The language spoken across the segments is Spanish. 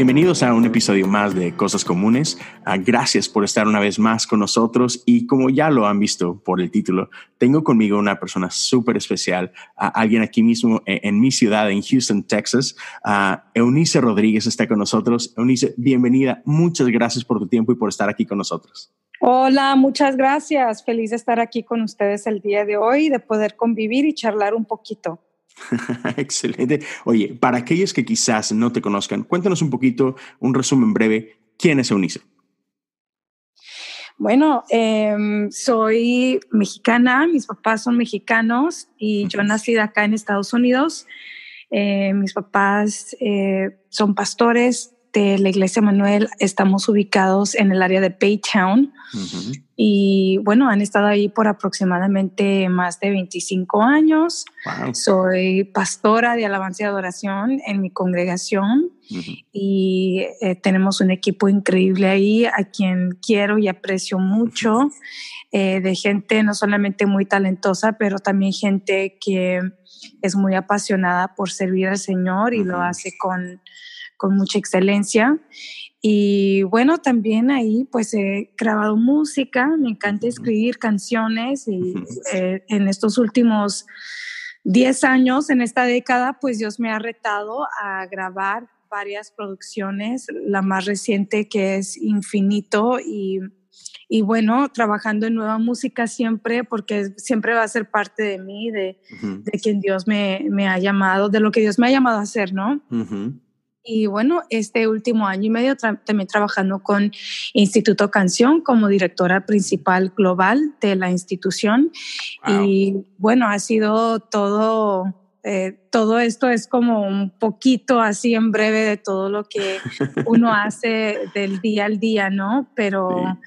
Bienvenidos a un episodio más de Cosas Comunes. Ah, gracias por estar una vez más con nosotros y como ya lo han visto por el título, tengo conmigo una persona súper especial, alguien aquí mismo en, en, mi ciudad, en Houston, Texas. Eunice Rodríguez está con nosotros. Eunice, bienvenida. Muchas gracias por tu tiempo y por estar aquí con nosotros. Hola, muchas gracias. Feliz de estar aquí con ustedes el día de hoy, de poder convivir y charlar un poquito. Excelente. Oye, para aquellos que quizás no te conozcan, cuéntanos un poquito, un resumen breve. ¿Quién es Eunice? Bueno, em, soy mexicana, mis papás son mexicanos y yo nací acá en Estados Unidos. Eh, mis papás eh, son pastores, de la Iglesia Manuel estamos ubicados en el área de Baytown. Y bueno, han estado ahí por aproximadamente más de 25 años. Soy pastora de alabanza y adoración en mi congregación. Y eh, tenemos un equipo increíble ahí a quien quiero y aprecio mucho, eh, de gente no solamente muy talentosa, pero también gente que es muy apasionada por servir al Señor y lo hace con con mucha excelencia. Y bueno, también ahí pues he grabado música, me encanta escribir canciones y eh, en estos últimos 10 años, en esta década, pues Dios me ha retado a grabar varias producciones, la más reciente que es Infinito y, y bueno, trabajando en nueva música siempre, porque siempre va a ser parte de mí, de, de quien Dios me, me, ha llamado, de lo que Dios me ha llamado a hacer, ¿no? Y bueno, este último año y medio también trabajando con Instituto Canción como directora principal global de la institución. Y bueno, ha sido todo, eh, todo esto es como un poquito así en breve de todo lo que uno hace del día al día, ¿no? Pero...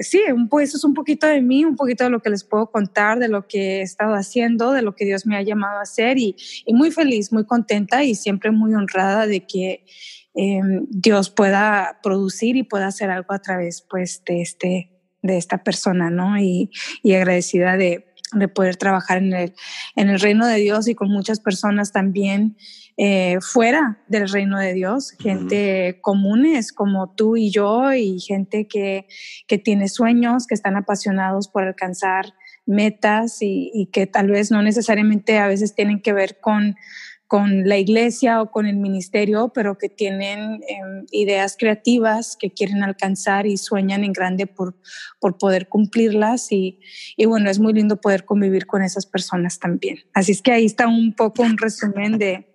sí, pues eso es un poquito de mí, un poquito de lo que les puedo contar, de lo que he estado haciendo, de lo que Dios me ha llamado a hacer y, muy feliz, muy contenta y siempre muy honrada de que em, Dios pueda producir y pueda hacer algo a través pues de, este, de esta persona, ¿no? Y, y agradecida de, de poder trabajar en el, en el reino de Dios y con muchas personas también eh, fuera del reino de Dios, gente comunes como tú y yo y gente que, que, tiene sueños, que están apasionados por alcanzar metas y, y que tal vez no necesariamente a veces tienen que ver con con la iglesia o con el ministerio, pero que tienen em, ideas creativas que quieren alcanzar y sueñan en grande por, por poder cumplirlas. Y, y, bueno, es muy lindo poder convivir con esas personas también. Así es que ahí está un poco un resumen de,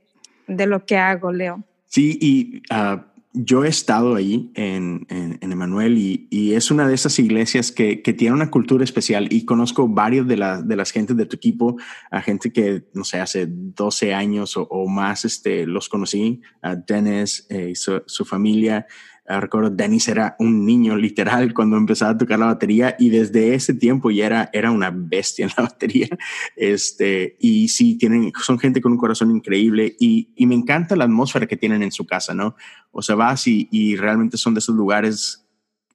de lo que hago, Leo. Sí, y uh, yo he estado ahí en, en, Emanuel y, y, es una de esas iglesias que, que, tiene una cultura especial y conozco varios de, la, de las gentes de tu equipo, a gente que, no sé, hace 12 años o, más este, los conocí, a Dennis eh, y su, familia recuerdo, Dennis era un niño literal cuando empezaba a tocar la batería y desde ese tiempo ya era, era una bestia en la batería. Este, y sí, tienen, son gente con un corazón increíble y, y me encanta la atmósfera que tienen en su casa, ¿no? O sea, vas y, y realmente son de esos lugares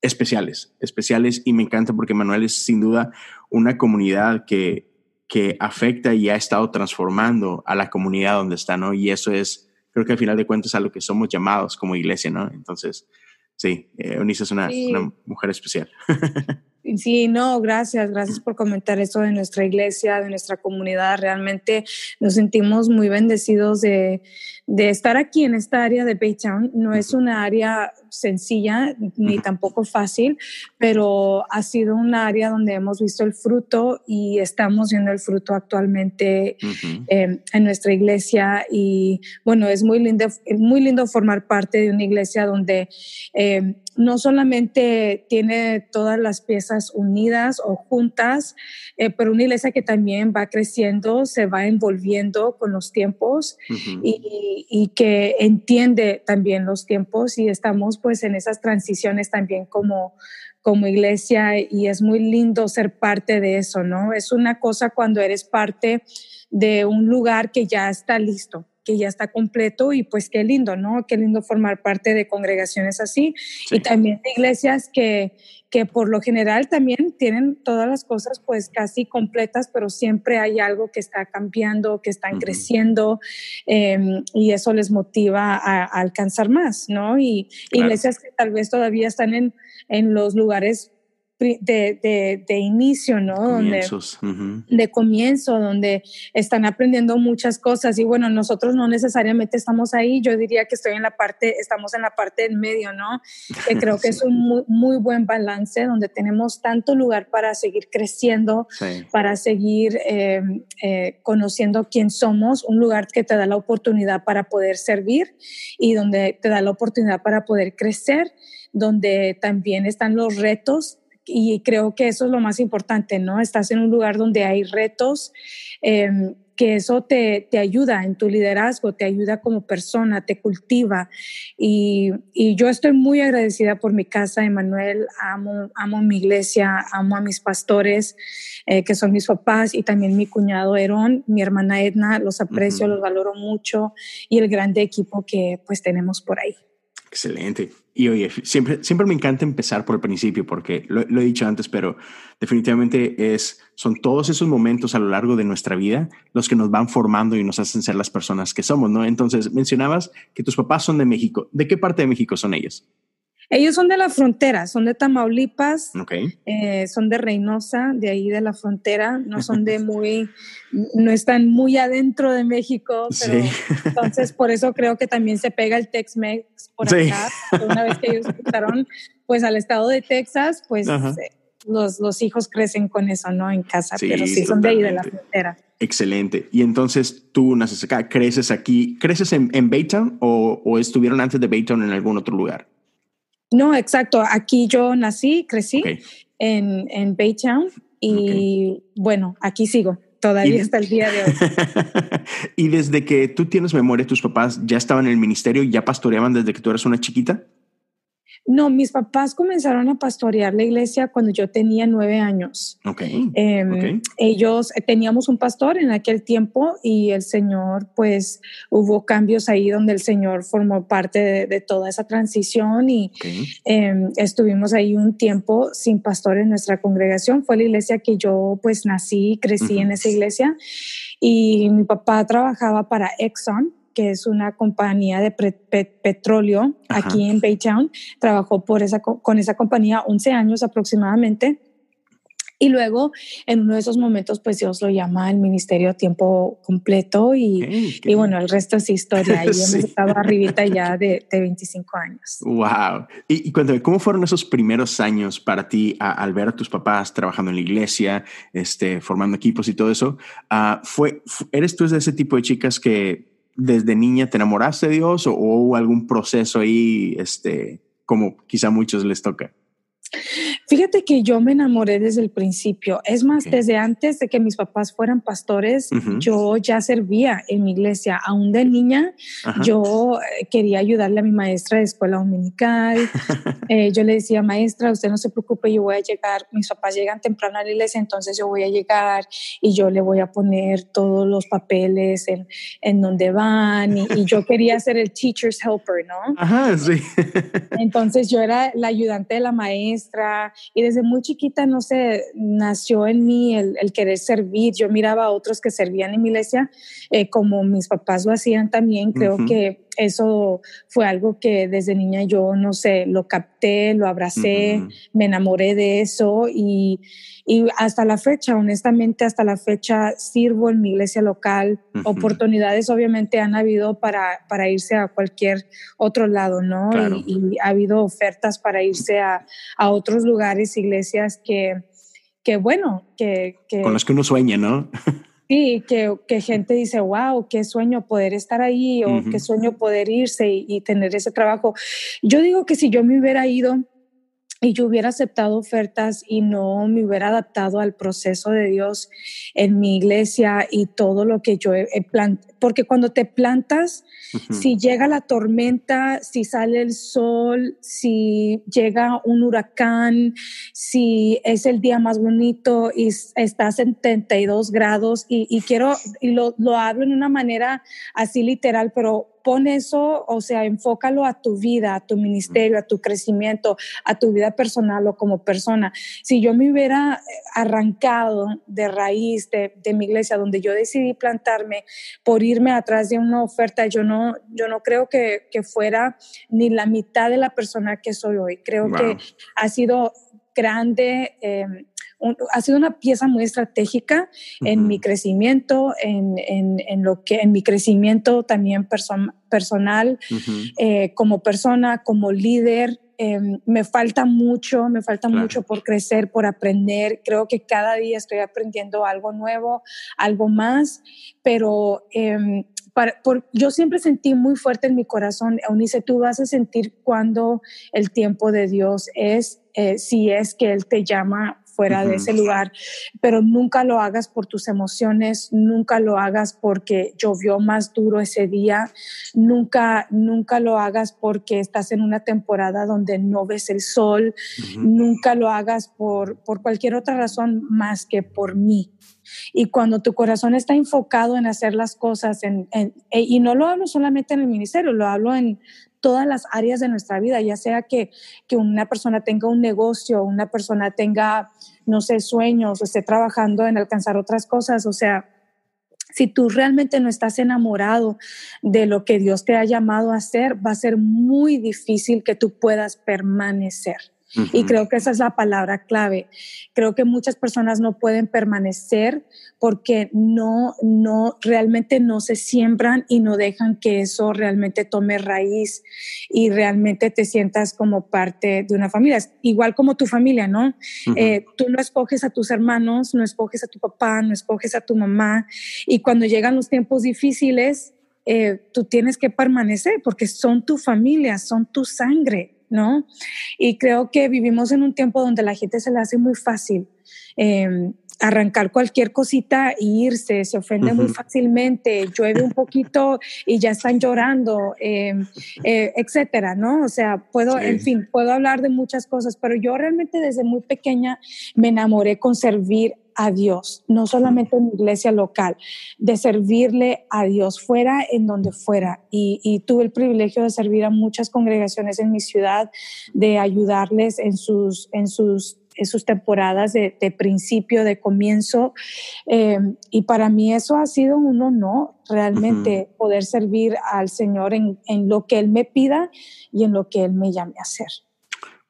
especiales, especiales y me encanta porque Manuel es sin duda una comunidad que, que afecta y ha estado transformando a la comunidad donde está, ¿no? Y eso es, creo que al final de cuentas a lo que somos llamados como iglesia, ¿no? Entonces, sí, eh, Eunice es una, sí. una mujer especial. Sí, no, gracias, gracias por comentar eso de nuestra iglesia, de nuestra comunidad. Realmente nos sentimos muy bendecidos de, de estar aquí en esta área de Baytown. No es una área sencilla ni tampoco fácil, pero ha sido un área donde hemos visto el fruto y estamos viendo el fruto actualmente uh -huh. eh, en nuestra iglesia. Y bueno, es muy lindo, muy lindo formar parte de una iglesia donde eh, no solamente tiene todas las piezas unidas o juntas, eh, pero una iglesia que también va creciendo, se va envolviendo con los tiempos uh -huh. y, y, que entiende también los tiempos y estamos pues en esas transiciones también como, como iglesia y es muy lindo ser parte de eso, ¿no? Es una cosa cuando eres parte de un lugar que ya está listo que ya está completo y pues qué lindo, ¿no? Qué lindo formar parte de congregaciones así y también de iglesias que, que por lo general también tienen todas las cosas pues casi completas, pero siempre hay algo que está cambiando, que están creciendo em, y eso les motiva a, alcanzar más, ¿no? Y iglesias que tal vez todavía están en, en los lugares de, de, inicio, ¿no? Comienzos. Donde, De comienzo, donde están aprendiendo muchas cosas y bueno, nosotros no necesariamente estamos ahí, yo diría que estoy en la parte, estamos en la parte del medio, ¿no? Que creo que es un muy, muy, buen balance donde tenemos tanto lugar para seguir creciendo, para seguir eh, eh, conociendo quién somos, un lugar que te da la oportunidad para poder servir y donde te da la oportunidad para poder crecer donde también están los retos y creo que eso es lo más importante, ¿no? Estás en un lugar donde hay retos, em, que eso te, te, ayuda en tu liderazgo, te ayuda como persona, te cultiva. Y, y yo estoy muy agradecida por mi casa, Emanuel, amo, amo mi iglesia, amo a mis pastores, eh, que son mis papás, y también mi cuñado Herón, mi hermana Edna, los aprecio, los valoro mucho, y el grande equipo que pues tenemos por ahí. Excelente. Y oye, siempre, siempre me encanta empezar por el principio porque lo, he dicho antes, pero definitivamente es, son todos esos momentos a lo largo de nuestra vida los que nos van formando y nos hacen ser las personas que somos, ¿no? Entonces, mencionabas que tus papás son de México. ¿De qué parte de México son ellos? Ellos son de la frontera, son de Tamaulipas, eh, son de Reynosa, de ahí de la frontera, no son de muy, no están muy adentro de México, pero entonces por eso creo que también se pega el Tex-Mex por acá. Una vez que ellos escucharon pues al estado de Texas, pues eh, los, los, hijos crecen con eso, ¿no? En casa, pero sí son de ahí de la frontera. Excelente. Y entonces tú naces acá, creces aquí, ¿creces en, en Baytown o, o estuvieron antes de Baytown en algún otro lugar? No, exacto. Aquí yo nací, crecí en, en Baytown y bueno, aquí sigo todavía hasta el día de hoy. y desde que tú tienes memoria, tus papás ya estaban en el ministerio, ya pastoreaban desde que tú eras una chiquita. No, mis papás comenzaron a pastorear la iglesia cuando yo tenía nueve años. Em, ellos eh, teníamos un pastor en aquel tiempo y el Señor, pues hubo cambios ahí donde el Señor formó parte de, toda esa transición y em, estuvimos ahí un tiempo sin pastor en nuestra congregación. Fue la iglesia que yo pues nací, crecí en esa iglesia. Y mi papá trabajaba para Exxon que es una compañía de petróleo aquí en Baytown. Trabajó por esa, con esa compañía 11 años aproximadamente. Y luego, en uno de esos momentos, pues Dios lo llama al ministerio a tiempo completo y, y bueno, el resto es historia. Y hemos estado arribita ya de, de, 25 años. Wow. Y, y, cuéntame, ¿cómo fueron esos primeros años para ti al ver a tus papás trabajando en la iglesia, este, formando equipos y todo eso? Uh, fue, ¿Eres tú de ese tipo de chicas que desde niña te enamoraste de Dios o, hubo algún proceso ahí, este, como quizá a muchos les toca? Fíjate que yo me enamoré desde el principio. Es más, desde antes de que mis papás fueran pastores, yo ya servía en mi iglesia. Aún de niña, yo eh, quería ayudarle a mi maestra de escuela dominical. Eh, yo le decía, maestra, usted no se preocupe, yo voy a llegar. Mis papás llegan temprano a la iglesia, entonces yo voy a llegar y yo le voy a poner todos los papeles en, en donde van. Y, y yo quería ser el teacher's helper, ¿no? Ajá, sí. entonces yo era la ayudante de la maestra y desde muy chiquita, no sé, nació en mí el, querer servir. Yo miraba a otros que servían en mi iglesia eh, como mis papás lo hacían también. Creo que eso fue algo que desde niña yo, no sé, lo capté, lo abracé, me enamoré de eso y, y, hasta la fecha, honestamente, hasta la fecha sirvo en mi iglesia local. Oportunidades obviamente han habido para, para irse a cualquier otro lado, ¿no? Y, ha habido ofertas para irse a, a otros lugares, iglesias que, que bueno, que, que... Con los que uno sueña, ¿no? Sí, que, que, gente dice, wow, qué sueño poder estar ahí o qué sueño poder irse y, tener ese trabajo. Yo digo que si yo me hubiera ido y yo hubiera aceptado ofertas y no me hubiera adaptado al proceso de Dios en mi iglesia y todo lo que yo he, plantado. Porque cuando te plantas, si llega la tormenta, si sale el sol, si llega un huracán, si es el día más bonito y estás en 32 grados y, y quiero, y lo, lo hablo en una manera así literal, pero pon eso, o sea, enfócalo a tu vida, a tu ministerio, a tu crecimiento, a tu vida personal o como persona. Si yo me hubiera arrancado de raíz de, mi iglesia, donde yo decidí plantarme por irme atrás de una oferta, yo no, yo no creo que, fuera ni la mitad de la persona que soy hoy. Creo que ha sido grande. Eh, ha sido una pieza muy estratégica en mi crecimiento, en, en, lo que, en mi crecimiento también personal, eh, como persona, como líder. Em, me falta mucho, me falta mucho por crecer, por aprender. Creo que cada día estoy aprendiendo algo nuevo, algo más, pero em, por, yo siempre sentí muy fuerte en mi corazón, Eunice, tú vas a sentir cuando el tiempo de Dios es, eh, si es que Él te llama fuera de ese lugar, pero nunca lo hagas por tus emociones, nunca lo hagas porque llovió más duro ese día, nunca, nunca lo hagas porque estás en una temporada donde no ves el sol, nunca lo hagas por, por cualquier otra razón más que por mí. Y cuando tu corazón está enfocado en hacer las cosas, en, y no lo hablo solamente en el ministerio, lo hablo en todas las áreas de nuestra vida, ya sea que, que una persona tenga un negocio, una persona tenga, no sé, sueños o esté trabajando en alcanzar otras cosas, o sea, si tú realmente no estás enamorado de lo que Dios te ha llamado a hacer, va a ser muy difícil que tú puedas permanecer. Y creo que esa es la palabra clave. Creo que muchas personas no pueden permanecer porque no, no, realmente no se siembran y no dejan que eso realmente tome raíz y realmente te sientas como parte de una familia. Igual como tu familia, ¿no? Eh, tú no escoges a tus hermanos, no escoges a tu papá, no escoges a tu mamá. Y cuando llegan los tiempos difíciles, eh, tú tienes que permanecer porque son tu familia, son tu sangre. ¿No? Y creo que vivimos en un tiempo donde la gente se le hace muy fácil. Em, arrancar cualquier cosita e irse, se ofende muy fácilmente, llueve un poquito y ya están llorando, em, eh, etcétera, ¿no? O sea, puedo, en fin, puedo hablar de muchas cosas, pero yo realmente desde muy pequeña me enamoré con servir a Dios, no solamente en mi iglesia local, de servirle a Dios fuera en donde fuera. Y, tuve el privilegio de servir a muchas congregaciones en mi ciudad, de ayudarles en sus, en sus sus temporadas de, principio, de comienzo. Eh, y para mí eso ha sido un honor, realmente, poder servir al Señor en, en, lo que Él me pida y en lo que Él me llame a hacer.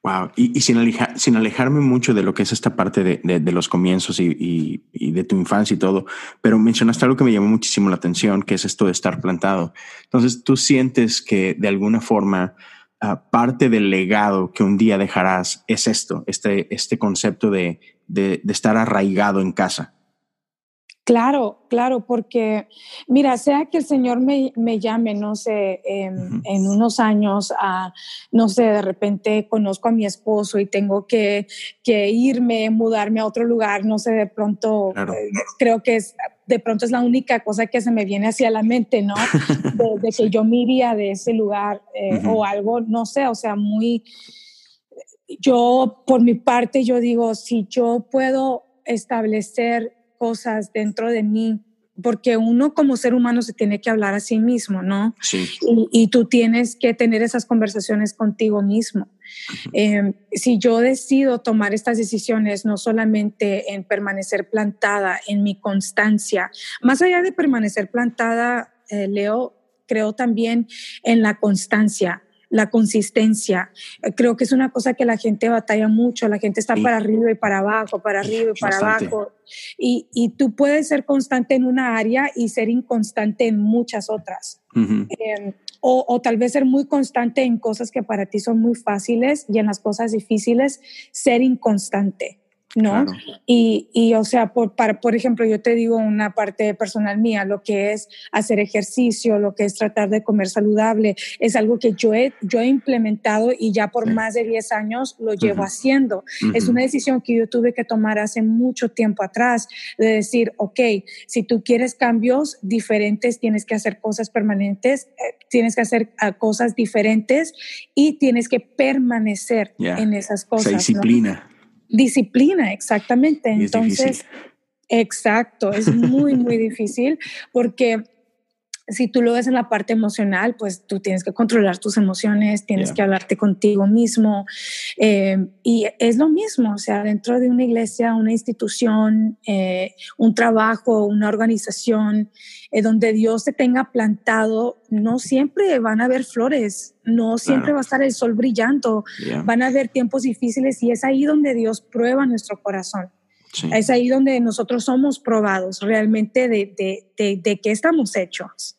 Wow. Y, sin, sin, alejarme mucho de lo que es esta parte de, de, los comienzos y, y, de tu infancia y todo, pero mencionaste algo que me llamó muchísimo la atención, que es esto de estar plantado. Entonces, tú sientes que de alguna forma ah, parte del legado que un día dejarás es esto, este, este concepto de, de, de estar arraigado en casa. Claro, claro, porque mira, sea que el Señor me, llame, no sé, en, unos años, a, no sé, de repente conozco a mi esposo y tengo que, irme, mudarme a otro lugar, no sé, de pronto, eh, creo que es, de pronto es la única cosa que se me viene hacia la mente, ¿no? De, que yo me iría de ese lugar eh, o algo, no sé, o sea, muy, yo por mi parte, yo digo, si yo puedo establecer cosas dentro de mí, porque uno como ser humano se tiene que hablar a sí mismo, ¿no? Sí. Y, tú tienes que tener esas conversaciones contigo mismo. Em, si yo decido tomar estas decisiones, no solamente en permanecer plantada, en mi constancia, más allá de permanecer plantada, eh, Leo, creo también en la constancia la consistencia. Eh, creo que es una cosa que la gente batalla mucho, la gente está para arriba y para abajo, para arriba y para abajo. Y, y, tú puedes ser constante en una área y ser inconstante en muchas otras. Em, o, o, tal vez ser muy constante en cosas que para ti son muy fáciles y en las cosas difíciles ser inconstante. ¿No? Y, y, o sea, por, para, por ejemplo, yo te digo una parte personal mía, lo que es hacer ejercicio, lo que es tratar de comer saludable, es algo que yo he, yo he implementado y ya por más de 10 años lo llevo haciendo. Es una decisión que yo tuve que tomar hace mucho tiempo atrás, de decir, ok, si tú quieres cambios diferentes, tienes que hacer cosas permanentes, eh, tienes que hacer ah, cosas diferentes y tienes que permanecer en esas cosas. Esa disciplina. Disciplina, exactamente. Entonces, exacto, es muy, muy difícil porque si tú lo ves en la parte emocional, pues tú tienes que controlar tus emociones, tienes que hablarte contigo mismo. Eh, y es lo mismo, o sea, dentro de una iglesia, una institución, eh, un trabajo, una organización, eh, donde Dios te tenga plantado, no siempre van a haber flores, no siempre va a estar el sol brillando, van a haber tiempos difíciles y es ahí donde Dios prueba nuestro corazón. Es ahí donde nosotros somos probados realmente de, de, de, de qué estamos hechos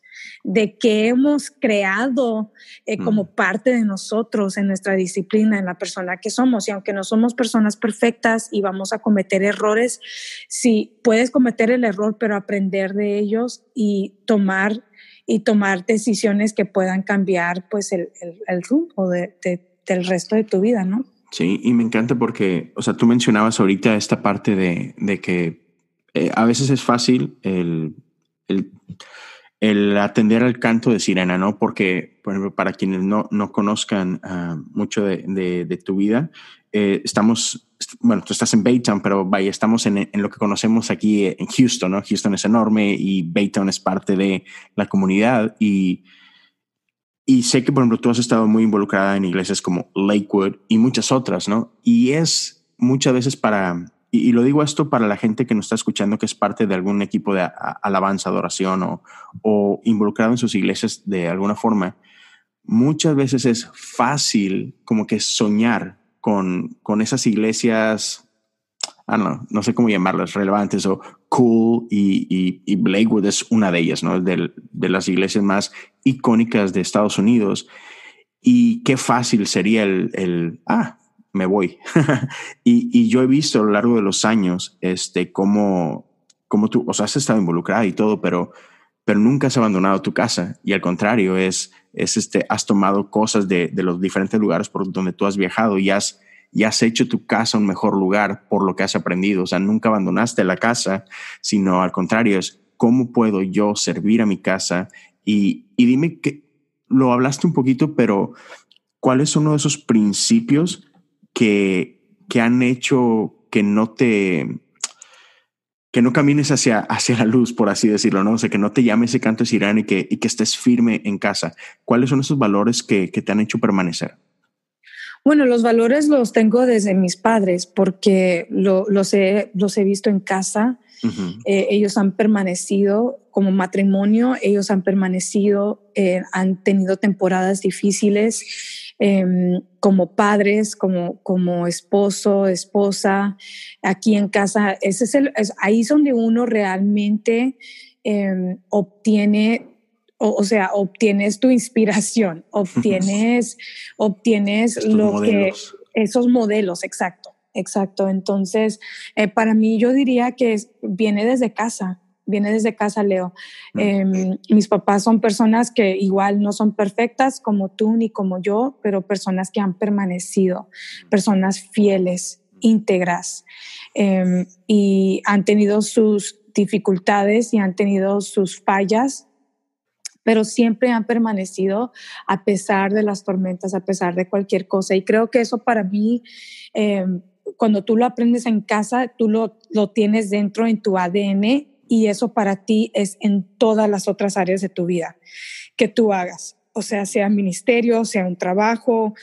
de que hemos creado eh, como parte de nosotros en nuestra disciplina, en la persona que somos. Y aunque no somos personas perfectas y vamos a cometer errores, sí puedes cometer el error, pero aprender de ellos y tomar y tomar decisiones que puedan cambiar pues el, el, rumbo de, del resto de tu vida, ¿no? Sí, y me encanta porque, o sea, tú mencionabas ahorita esta parte de, de que eh, a veces es fácil el, el el atender al canto de sirena, ¿no? Porque, por ejemplo, para quienes no, no conozcan ah, mucho de, de, tu vida, eh, estamos, bueno, tú estás en Baytown, pero vaya, estamos en, en, lo que conocemos aquí en Houston, ¿no? Houston es enorme y Baytown es parte de la comunidad y, y sé que, por ejemplo, tú has estado muy involucrada en iglesias como Lakewood y muchas otras, ¿no? Y es muchas veces para y, lo digo esto para la gente que nos está escuchando que es parte de algún equipo de alabanza, adoración o, involucrado en sus iglesias de alguna forma, muchas veces es fácil como que soñar con, con esas iglesias, ah, no, no sé cómo llamarlas, relevantes o cool y, y, y Blakewood es una de ellas, ¿no? De, de las iglesias más icónicas de Estados Unidos. Y qué fácil sería el, el ah, me voy. y, y, yo he visto a lo largo de los años este, cómo, cómo tú, o sea, has estado involucrada y todo, pero, pero nunca has abandonado tu casa. Y al contrario, es, es este, has tomado cosas de, de los diferentes lugares por donde tú has viajado y has, y has hecho tu casa un mejor lugar por lo que has aprendido. O sea, nunca abandonaste la casa, sino al contrario, es cómo puedo yo servir a mi casa. Y, y dime que lo hablaste un poquito, pero ¿cuál es uno de esos principios que, que han hecho que no te que no camines hacia, hacia la luz, por así decirlo, ¿no? O sea, que no te llame ese canto de sirena y que, y que estés firme en casa. ¿Cuáles son esos valores que, que te han hecho permanecer? Bueno, los valores los tengo desde mis padres porque lo, los, he, los he visto en casa. eh, ellos han permanecido como matrimonio, ellos han permanecido, eh, han tenido temporadas difíciles Em, como padres, como, como esposo, esposa, aquí en casa. Ese es, el, ahí es donde uno realmente em, obtiene o, sea, obtienes tu inspiración, obtienes, obtienes lo que esos modelos, exacto, exacto. Entonces, eh, para mí yo diría que viene desde casa viene desde casa, Leo. Mm. Em, mis papás son personas que igual no son perfectas como tú ni como yo, pero personas que han permanecido, personas fieles, íntegras, em, y han tenido sus dificultades y han tenido sus fallas, pero siempre han permanecido a pesar de las tormentas, a pesar de cualquier cosa. Y creo que eso para mí... Em, cuando tú lo aprendes en casa, tú lo, lo tienes dentro en tu ADN y eso para ti es en todas las otras áreas de tu vida que tú hagas, o sea, sea ministerio, sea un trabajo,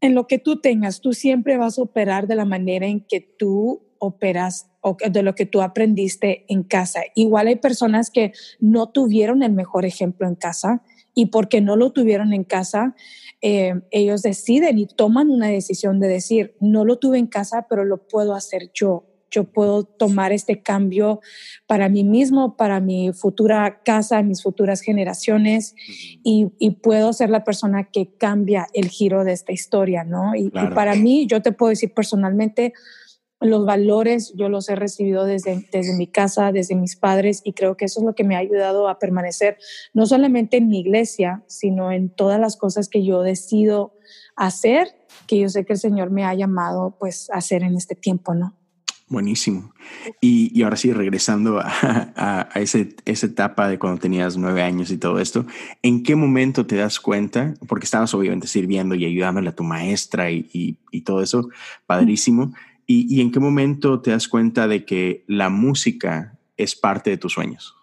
en lo que tú tengas, tú siempre vas a operar de la manera en que tú operas o de lo que tú aprendiste en casa. Igual hay personas que no tuvieron el mejor ejemplo en casa y porque no lo tuvieron en casa, eh, ellos deciden y toman una decisión de decir, no lo tuve en casa, pero lo puedo hacer yo yo puedo tomar este cambio para mí mismo, para mi futura casa, mis futuras generaciones y, puedo ser la persona que cambia el giro de esta historia, ¿no? Y, para mí, yo te puedo decir personalmente, los valores yo los he recibido desde, desde mi casa, desde mis padres, y creo que eso es lo que me ha ayudado a permanecer no solamente en mi iglesia, sino en todas las cosas que yo decido hacer, que yo sé que el Señor me ha llamado pues a hacer en este tiempo, ¿no? Buenísimo. Y, y ahora sí, regresando a, a, a ese, esa etapa de cuando tenías nueve años y todo esto, ¿en qué momento te das cuenta? Porque estabas obviamente sirviendo y ayudándole a tu maestra y, y, y todo eso, padrísimo. ¿Y, ¿Y en qué momento te das cuenta de que la música es parte de tus sueños?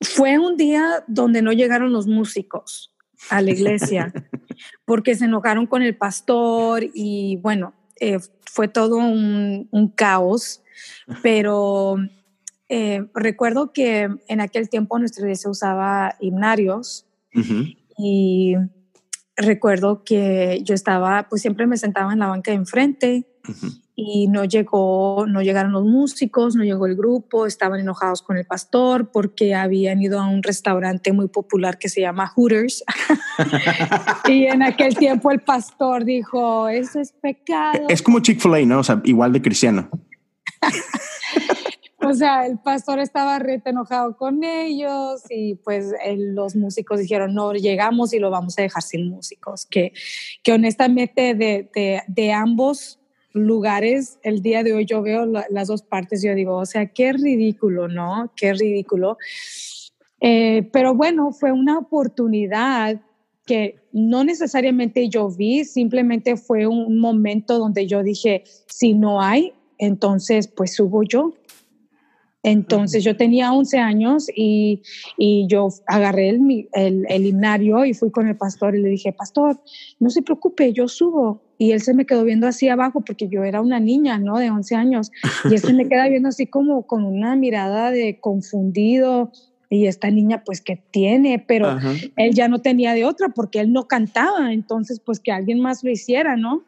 Fue un día donde no llegaron los músicos a la iglesia porque se enojaron con el pastor y bueno, eh, fue todo un, un caos, pero eh, recuerdo que en aquel tiempo nuestra iglesia usaba himnarios uh -huh. y recuerdo que yo estaba, pues siempre me sentaba en la banca de enfrente uh -huh. Y no llegó, no llegaron los músicos, no llegó el grupo, estaban enojados con el pastor porque habían ido a un restaurante muy popular que se llama Hooters. y en aquel tiempo el pastor dijo, eso es pecado. Es como Chick-fil-A, ¿no? O sea, igual de cristiano. o sea, el pastor estaba rete enojado con ellos y pues los músicos dijeron, no, llegamos y lo vamos a dejar sin músicos. Que, que honestamente de, de, de ambos lugares, el día de hoy yo veo la, las dos partes, yo digo, o sea, qué ridículo, ¿no? Qué ridículo. Eh, pero bueno, fue una oportunidad que no necesariamente yo vi, simplemente fue un momento donde yo dije, si no hay, entonces pues subo yo. Entonces yo tenía 11 años y, y yo agarré el, el, el, himnario y fui con el pastor y le dije, pastor, no se preocupe, yo subo. Y él se me quedó viendo así abajo porque yo era una niña, ¿no? De 11 años. Y él se me queda viendo así como con una mirada de confundido. Y esta niña, pues, que tiene? Pero Ajá. él ya no tenía de otra porque él no cantaba. Entonces, pues, que alguien más lo hiciera, ¿no?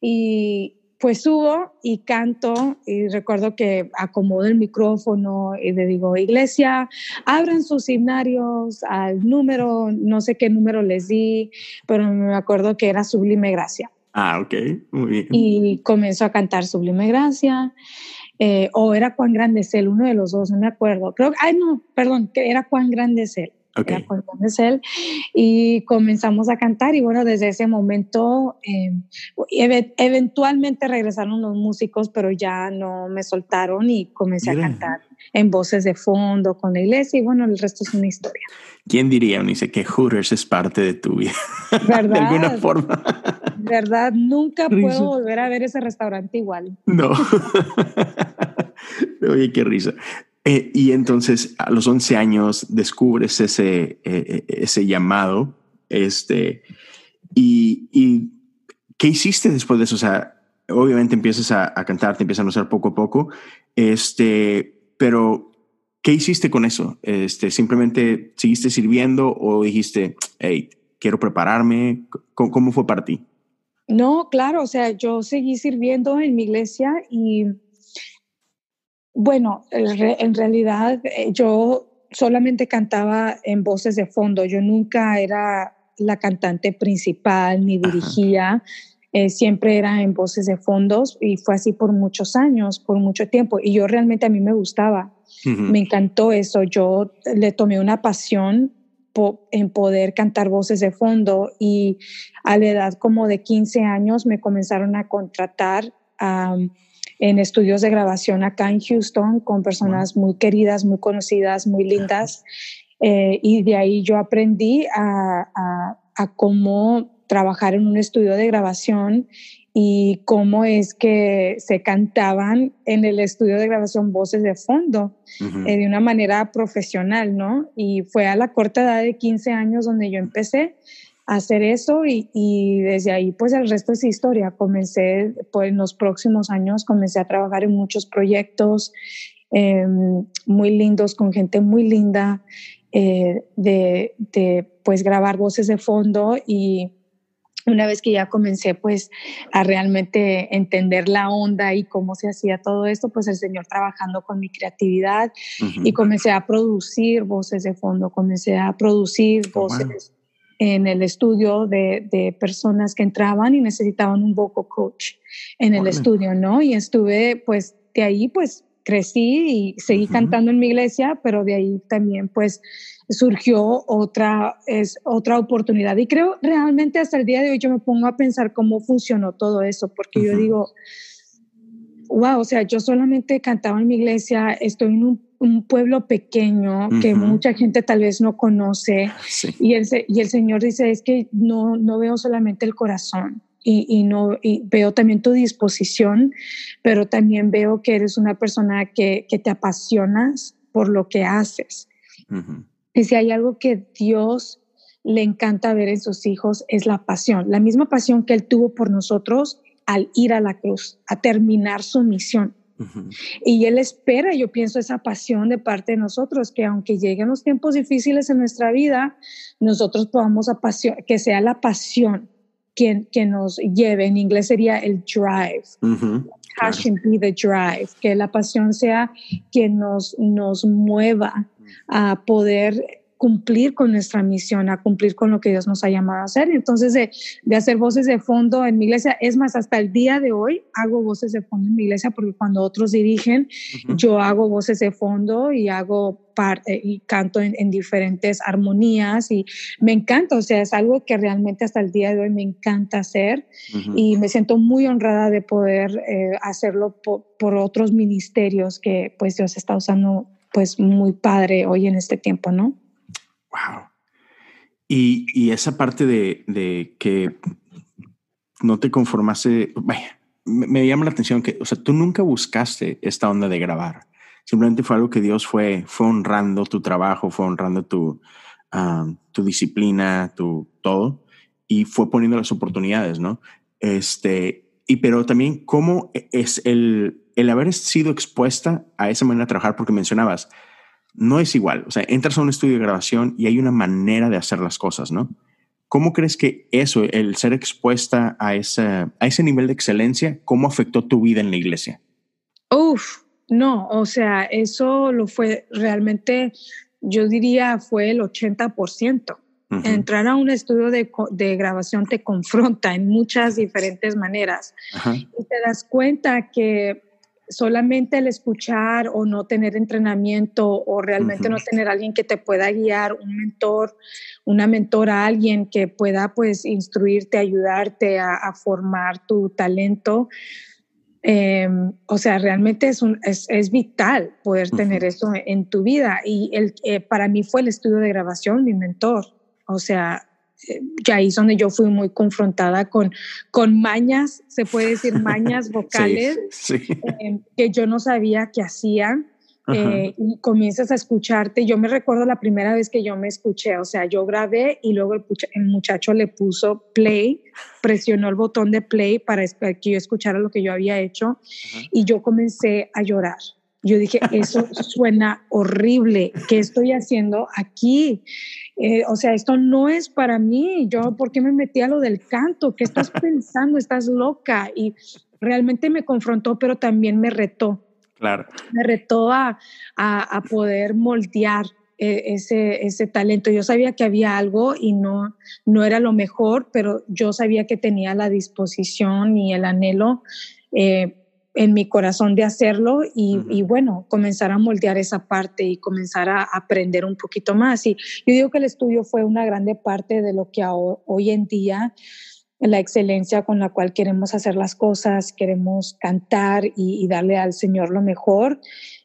Y, pues subo y canto y recuerdo que acomodo el micrófono y le digo, iglesia, abran sus himnarios al número, no sé qué número les di, pero me acuerdo que era Sublime Gracia. Ah, ok, muy bien. Y comenzó a cantar Sublime Gracia. Eh, o era Juan Grande es él, uno de los dos, no me acuerdo. Creo que, ay, no, perdón, que era Juan Grande es él. Okay. es él y comenzamos a cantar y bueno desde ese momento eh, ev eventualmente regresaron los músicos pero ya no me soltaron y comencé Mira. a cantar en voces de fondo con la iglesia y bueno el resto es una historia quién diría Unice que Hooters es parte de tu vida ¿verdad? de alguna forma verdad nunca risa. puedo volver a ver ese restaurante igual no oye qué risa eh, y entonces a los 11 años descubres ese, eh, ese llamado. Este, y, y, qué hiciste después de eso? O sea, obviamente empiezas a, a cantar, te empiezan a usar poco a poco. Este, pero, ¿qué hiciste con eso? Este, ¿Simplemente seguiste sirviendo o dijiste, hey, quiero prepararme? ¿Cómo, cómo fue para ti? No, claro, o sea, yo seguí sirviendo en mi iglesia y bueno, en realidad eh, yo solamente cantaba en voces de fondo, yo nunca era la cantante principal ni dirigía, eh, siempre era en voces de fondos y fue así por muchos años, por mucho tiempo y yo realmente a mí me gustaba, uh -huh. me encantó eso, yo le tomé una pasión po en poder cantar voces de fondo y a la edad como de 15 años me comenzaron a contratar. Um, en estudios de grabación acá en Houston con personas muy queridas, muy conocidas, muy lindas. Eh, y de ahí yo aprendí a, a, a, cómo trabajar en un estudio de grabación y cómo es que se cantaban en el estudio de grabación voces de fondo uh -huh. eh, de una manera profesional, ¿no? Y fue a la corta edad de 15 años donde yo empecé hacer eso y, y, desde ahí pues el resto es historia. Comencé pues en los próximos años, comencé a trabajar en muchos proyectos eh, muy lindos con gente muy linda eh, de, de, pues grabar voces de fondo y una vez que ya comencé pues a realmente entender la onda y cómo se hacía todo esto, pues el Señor trabajando con mi creatividad uh -huh. y comencé a producir voces de fondo, comencé a producir voces. En el estudio de, de, personas que entraban y necesitaban un vocal coach en el estudio, ¿no? Y estuve, pues, de ahí, pues, crecí y seguí cantando en mi iglesia, pero de ahí también, pues, surgió otra, es otra oportunidad. Y creo realmente hasta el día de hoy yo me pongo a pensar cómo funcionó todo eso, porque yo digo, wow, o sea, yo solamente cantaba en mi iglesia, estoy en un, pueblo pequeño que mucha gente tal vez no conoce. Y, el, y el Señor dice, es que no, no veo solamente el corazón. Y, no y veo también tu disposición, pero también veo que eres una persona que, que te apasionas por lo que haces. Y si hay algo que Dios le encanta ver en sus hijos es la pasión, la misma pasión que Él tuvo por nosotros al ir a la cruz, a terminar su misión. Y Él espera, yo pienso, esa pasión de parte de nosotros, que aunque lleguen los tiempos difíciles en nuestra vida, nosotros podamos que sea la pasión que nos lleve. En inglés sería el drive. Passion be the drive. Que la pasión sea quien nos, nos mueva a poder cumplir con nuestra misión, a cumplir con lo que Dios nos ha llamado a hacer. Entonces, de, de, hacer voces de fondo en mi iglesia, es más, hasta el día de hoy hago voces de fondo en mi iglesia porque cuando otros dirigen, yo hago voces de fondo y hago parte y canto en, diferentes armonías y me encanta, o sea, es algo que realmente hasta el día de hoy me encanta hacer y me siento muy honrada de poder eh, hacerlo por, por otros ministerios que pues Dios está usando pues muy padre hoy en este tiempo, ¿no? Y, y esa parte de, de, que no te conformaste, vaya, me, llama la atención que, o sea, tú nunca buscaste esta onda de grabar. Simplemente fue algo que Dios fue, fue honrando tu trabajo, fue honrando tu, um, tu disciplina, tu todo, y fue poniendo las oportunidades, ¿no? Este, y pero también cómo es el, el haber sido expuesta a esa manera de trabajar, porque mencionabas, no es igual. O sea, entras a un estudio de grabación y hay una manera de hacer las cosas, ¿no? ¿Cómo crees que eso, el ser expuesta a, ese, a ese nivel de excelencia, cómo afectó tu vida en la iglesia? Uf, no, o sea, eso lo fue realmente, yo diría, fue el 80%. Entrar a un estudio de, de, grabación te confronta en muchas diferentes maneras y te das cuenta que solamente el escuchar o no tener entrenamiento o realmente no tener alguien que te pueda guiar, un mentor, una mentora, alguien que pueda pues instruirte, ayudarte a, formar tu talento. Em, o sea, realmente es, un, es, es vital poder tener eso en tu vida. Y el, eh, para mí fue el estudio de grabación mi mentor. O sea, ya ahí es donde yo fui muy confrontada con, con mañas, se puede decir mañas vocales, eh, que yo no sabía que hacían. Eh, y comienzas a escucharte. Yo me recuerdo la primera vez que yo me escuché, o sea, yo grabé y luego el, muchacho le puso play, presionó el botón de play para que yo escuchara lo que yo había hecho y yo comencé a llorar. Yo dije, eso suena horrible, ¿qué estoy haciendo aquí? Eh, o sea, esto no es para mí. Yo, ¿por qué me metí a lo del canto? ¿Qué estás pensando? Estás loca. Y realmente me confrontó, pero también me retó. Claro. Me retó a, a, poder moldear eh, ese, ese talento. Yo sabía que había algo y no, no era lo mejor, pero yo sabía que tenía la disposición y el anhelo eh, en mi corazón de hacerlo y, bueno, comenzar a moldear esa parte y comenzar a aprender un poquito más. Y yo digo que el estudio fue una grande parte de lo que hoy en día la excelencia con la cual queremos hacer las cosas, queremos cantar y, darle al Señor lo mejor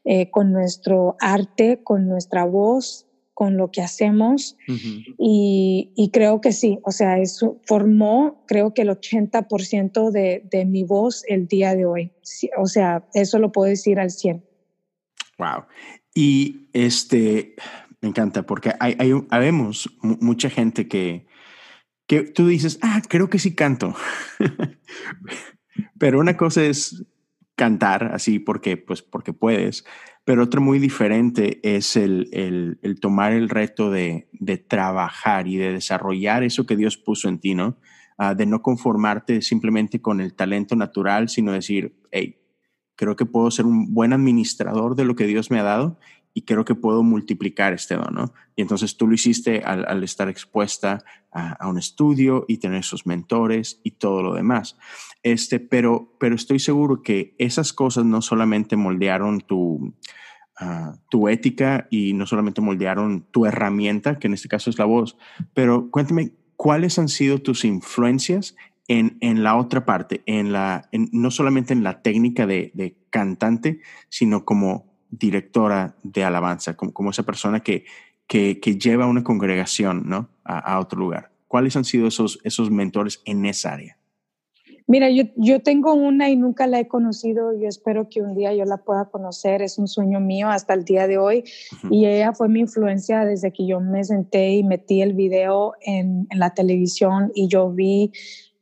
eh, con nuestro arte, con nuestra voz, con lo que hacemos y, creo que sí, o sea, eso formó creo que el 80% de, de mi voz el día de hoy. o sea, eso lo puedo decir al 100. Wow. Y este, me encanta porque hay, hay habemos mucha gente que, que tú dices, ah, creo que sí canto. Pero una cosa es cantar así porque, pues, porque puedes. Pero otro muy diferente es el, el, tomar el reto de, de, trabajar y de desarrollar eso que Dios puso en ti, ¿no? Ah, de no conformarte simplemente con el talento natural, sino decir, hey, creo que puedo ser un buen administrador de lo que Dios me ha dado y creo que puedo multiplicar este don, ¿no? Y entonces tú lo hiciste al, estar expuesta a, un estudio y tener esos mentores y todo lo demás. Este, pero, pero estoy seguro que esas cosas no solamente moldearon tu, ah, tu ética y no solamente moldearon tu herramienta, que en este caso es la voz, pero cuéntame, ¿cuáles han sido tus influencias en, en, la otra parte, en la, no solamente en la técnica de, de, cantante, sino como directora de alabanza, como, como esa persona que, que, que, lleva una congregación ¿no? A, a, otro lugar. ¿Cuáles han sido esos, esos mentores en esa área? Mira, yo, yo tengo una y nunca la he conocido. Yo espero que un día yo la pueda conocer. Es un sueño mío hasta el día de hoy. Uh -huh. Y ella fue mi influencia desde que yo me senté y metí el video en, en la televisión y yo vi,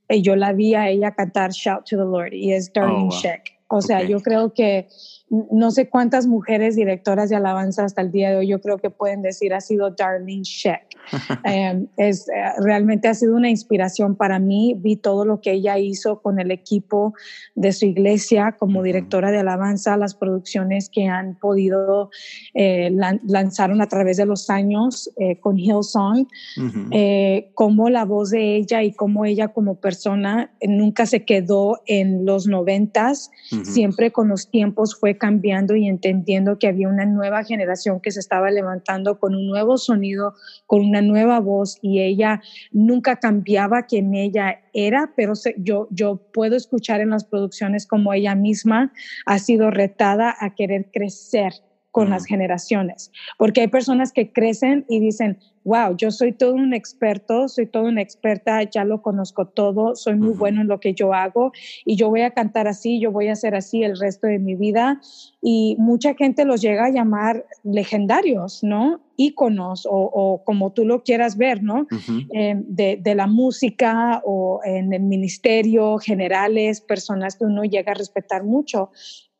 y yo la vi a ella cantar Shout to the Lord y es Darlene oh, wow. Sheck. O sea, okay. yo creo que no sé cuántas mujeres directoras de alabanza hasta el día de hoy, yo creo que pueden decir ha sido Darlene Sheck. eh, es, eh, realmente ha sido una inspiración para mí. Vi todo lo que ella hizo con el equipo de su iglesia como directora de alabanza, las producciones que han podido eh, lan lanzaron a través de los años eh, con Hillsong, uh -huh. cómo la voz de ella y cómo ella como persona nunca se quedó en los noventas, uh -huh. siempre con los tiempos fue cambiando y entendiendo que había una nueva generación que se estaba levantando con un nuevo sonido, con una nueva voz y ella nunca cambiaba quien ella era, pero se, yo, yo puedo escuchar en las producciones como ella misma ha sido retada a querer crecer con mm. las generaciones, porque hay personas que crecen y dicen, wow, yo soy todo un experto, soy toda una experta, ya lo conozco todo, soy muy uh -huh. bueno en lo que yo hago y yo voy a cantar así, yo voy a hacer así el resto de mi vida. Y mucha gente los llega a llamar legendarios, ¿no? Íconos o, o como tú lo quieras ver, ¿no? Uh -huh. eh, de, de, la música o en el ministerio, generales, personas que uno llega a respetar mucho.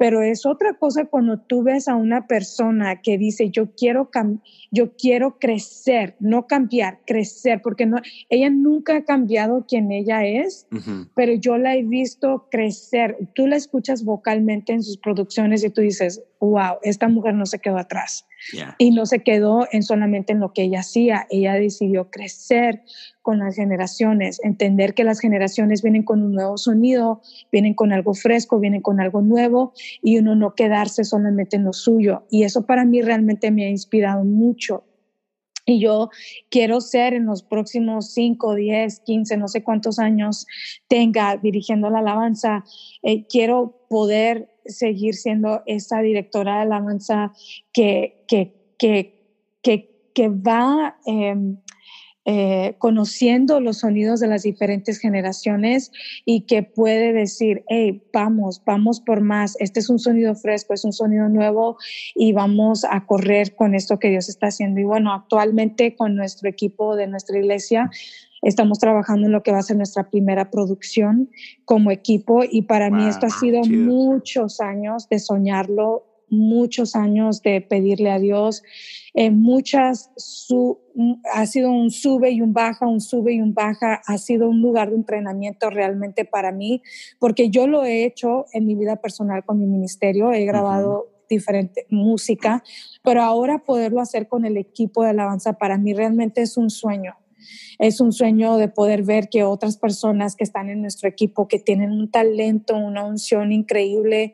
Pero es otra cosa cuando tú ves a una persona que dice, yo quiero, yo quiero crecer, no cambiar, crecer, porque no, ella nunca ha cambiado quien ella es, uh -huh. pero yo la he visto crecer. Tú la escuchas vocalmente en sus producciones y tú dices, wow, esta mujer no se quedó atrás. Yeah. Y no se quedó en solamente en lo que ella hacía, ella decidió crecer con las generaciones, entender que las generaciones vienen con un nuevo sonido, vienen con algo fresco, vienen con algo nuevo y uno no quedarse solamente en lo suyo. Y eso para mí realmente me ha inspirado mucho. Y yo quiero ser en los próximos 5, 10, 15, no sé cuántos años tenga dirigiendo la alabanza, eh, quiero poder seguir siendo esa directora de alabanza que, que, que, que, va eh, eh, conociendo los sonidos de las diferentes generaciones y que puede decir, hey, vamos, vamos por más, este es un sonido fresco, es un sonido nuevo y vamos a correr con esto que Dios está haciendo. Y bueno, actualmente con nuestro equipo de nuestra iglesia, Estamos trabajando en lo que va a ser nuestra primera producción como equipo y para wow, mí esto ha sido chido. muchos años de soñarlo, muchos años de pedirle a Dios, eh, muchas, su, ha sido un sube y un baja, un sube y un baja, ha sido un lugar de entrenamiento realmente para mí, porque yo lo he hecho en mi vida personal con mi ministerio, he grabado uh -huh. diferente música, pero ahora poderlo hacer con el equipo de alabanza para mí realmente es un sueño es un sueño de poder ver que otras personas que están en nuestro equipo, que tienen un talento, una unción increíble,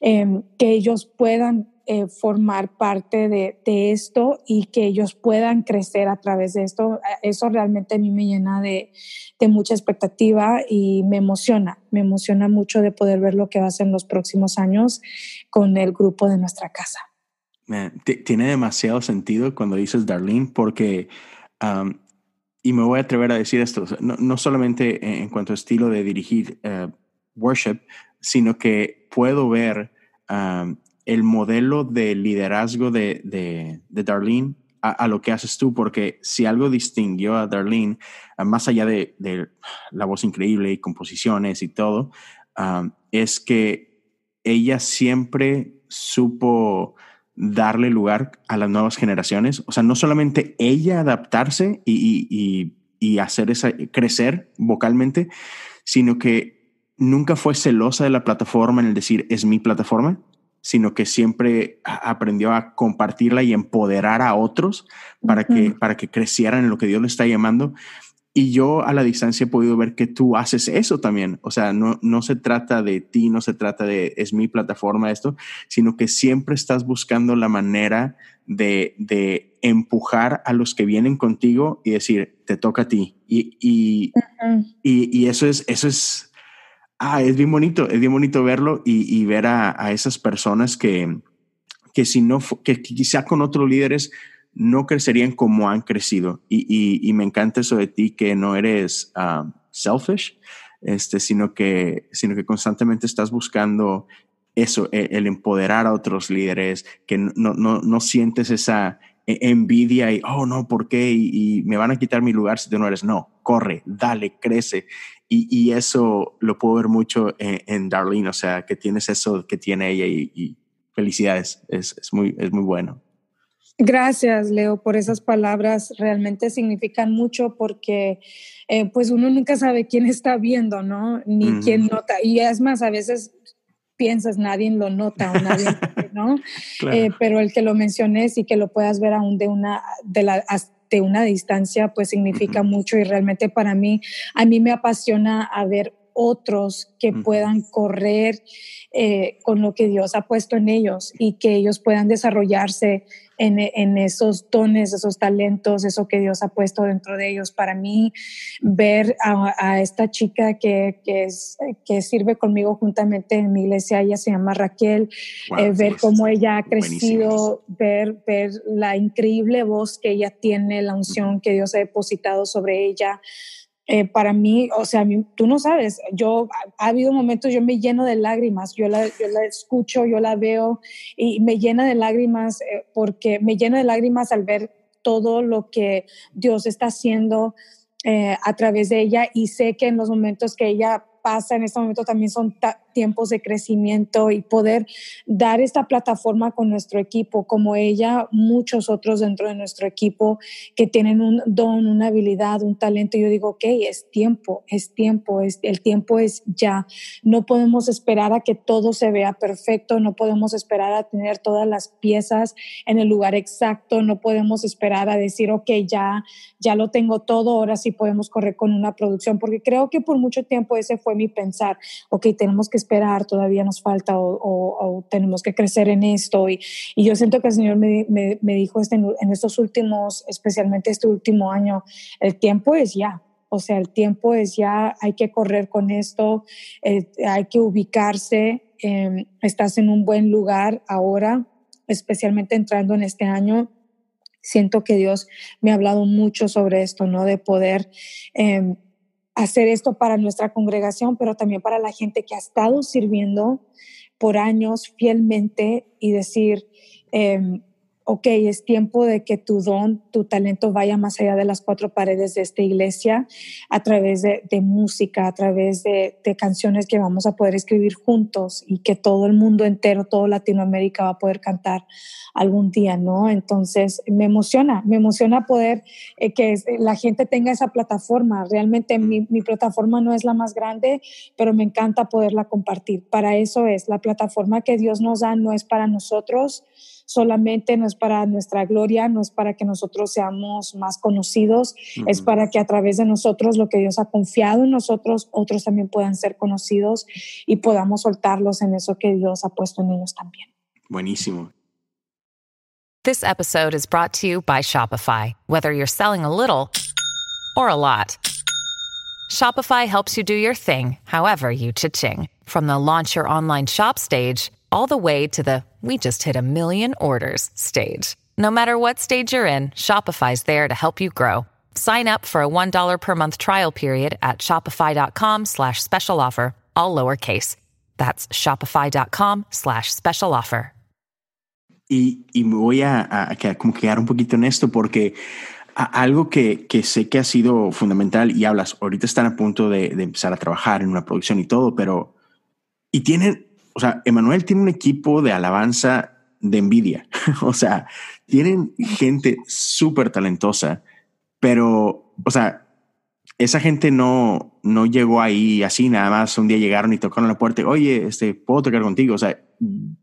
eh, que ellos puedan eh, formar parte de, de, esto y que ellos puedan crecer a través de esto. Eso realmente a mí me llena de, de, mucha expectativa y me emociona, me emociona mucho de poder ver lo que va a ser en los próximos años con el grupo de nuestra casa. Tiene demasiado sentido cuando dices Darlene, porque um, y me voy a atrever a decir esto, no, no solamente en, en, cuanto a estilo de dirigir uh, worship, sino que puedo ver el modelo de liderazgo de, de, de Darlene a, a, lo que haces tú, porque si algo distinguió a Darlene, más allá de, la voz increíble y composiciones y todo, es que ella siempre supo darle lugar a las nuevas generaciones. O sea, no solamente ella adaptarse y, y, y hacer esa, crecer vocalmente, sino que nunca fue celosa de la plataforma en el decir, es mi plataforma, sino que siempre aprendió a compartirla y empoderar a otros para, que, para que crecieran en lo que Dios le está llamando. Y yo a la distancia he podido ver que tú haces eso también. O sea, no, no se trata de ti, no se trata de es mi plataforma esto, sino que siempre estás buscando la manera de, de empujar a los que vienen contigo y decir, te toca a ti. Y, y, y, eso es, eso es, ah, es bien bonito, es bien bonito verlo y, y ver a, a, esas personas que, que si no, que quizá con otros líderes no crecerían como han crecido. Y, y, me encanta eso de ti, que no eres um, selfish, este, sino, que, sino que constantemente estás buscando eso, el, el empoderar a otros líderes, que no, no, no sientes esa e, envidia y, oh, no, ¿por qué? Y, me van a quitar mi lugar si tú no eres. No, corre, dale, crece. Y, eso lo puedo ver mucho en, en, Darlene, o sea, que tienes eso que tiene ella y felicidades, es, es, muy, es muy bueno. Gracias, Leo, por esas palabras. Realmente significan mucho porque eh, pues uno nunca sabe quién está viendo, ¿no? Ni quién nota. Y es más, a veces piensas, nadie lo nota o nadie, ¿no? claro. eh, pero el que lo menciones y que lo puedas ver aún de una, de la, de una distancia, pues significa uh -huh. mucho y realmente para mí, a mí me apasiona a ver otros que uh -huh. puedan correr eh, con lo que Dios ha puesto en ellos y que ellos puedan desarrollarse en, en, esos dones, esos talentos, eso que Dios ha puesto dentro de ellos. Para mí, ver a, a esta chica que, que, es, que, sirve conmigo juntamente en mi iglesia, ella se llama Raquel, wow, eh, ver cómo ella ha crecido, ver, ver la increíble voz que ella tiene, la unción que Dios ha depositado sobre ella eh, para mí, o sea, tú no sabes, yo, ha, ha, habido momentos, yo me lleno de lágrimas, yo la, yo la escucho, yo la veo y me llena de lágrimas eh, porque me llena de lágrimas al ver todo lo que Dios está haciendo eh, a través de ella y sé que en los momentos que ella pasa en este momento también son tiempos de crecimiento y poder dar esta plataforma con nuestro equipo, como ella, muchos otros dentro de nuestro equipo que tienen un don, una habilidad, un talento. Yo digo, ok, es tiempo, es tiempo, es, el tiempo es ya. No podemos esperar a que todo se vea perfecto, no podemos esperar a tener todas las piezas en el lugar exacto, no podemos esperar a decir, ok, ya, ya lo tengo todo, ahora sí podemos correr con una producción, porque creo que por mucho tiempo ese fue mi pensar, ok, tenemos que esperar, todavía nos falta o, o, o tenemos que crecer en esto. Y, y, yo siento que el Señor me, me, me dijo este, en estos últimos, especialmente este último año, el tiempo es ya. O sea, el tiempo es ya, hay que correr con esto, eh, hay que ubicarse, eh, estás en un buen lugar ahora, especialmente entrando en este año. Siento que Dios me ha hablado mucho sobre esto, ¿no? De poder eh, hacer esto para nuestra congregación, pero también para la gente que ha estado sirviendo por años fielmente y decir, eh, ok, es tiempo de que tu don, tu talento vaya más allá de las cuatro paredes de esta iglesia a través de, de música, a través de, de, canciones que vamos a poder escribir juntos y que todo el mundo entero, todo Latinoamérica va a poder cantar algún día, ¿no? Entonces, me emociona, me emociona poder eh, que la gente tenga esa plataforma. Realmente mi, mi plataforma no es la más grande, pero me encanta poderla compartir. Para eso es, la plataforma que Dios nos da no es para nosotros, solamente no es para nuestra gloria, no es para que nosotros seamos más conocidos, uh -huh. es para que a través de nosotros lo que Dios ha confiado en nosotros, otros también puedan ser conocidos y podamos soltarlos en eso que Dios ha puesto en ellos también. Buenísimo. This episode is brought to you by Shopify. Whether you're selling a little or a lot, Shopify helps you do your thing, however you cha-ching. From the launch your online shop stage all the way to the we just hit a million orders stage. No matter what stage you're in, Shopify's there to help you grow. Sign up for a $1 per month trial period at shopify.com slash special offer, all lowercase. That's shopify.com slash special offer. Y, y me voy a, a, a como quedar un poquito en esto porque algo que, que, sé que ha sido fundamental y hablas, ahorita están a punto de, de empezar a trabajar en una producción y todo, pero y tienen o sea, Emanuel tiene un equipo de alabanza de envidia. o sea, tienen gente súper talentosa, pero, o sea, esa gente no, no llegó ahí así, nada más un día llegaron y tocaron la puerta, oye, este, ¿puedo tocar contigo? O sea,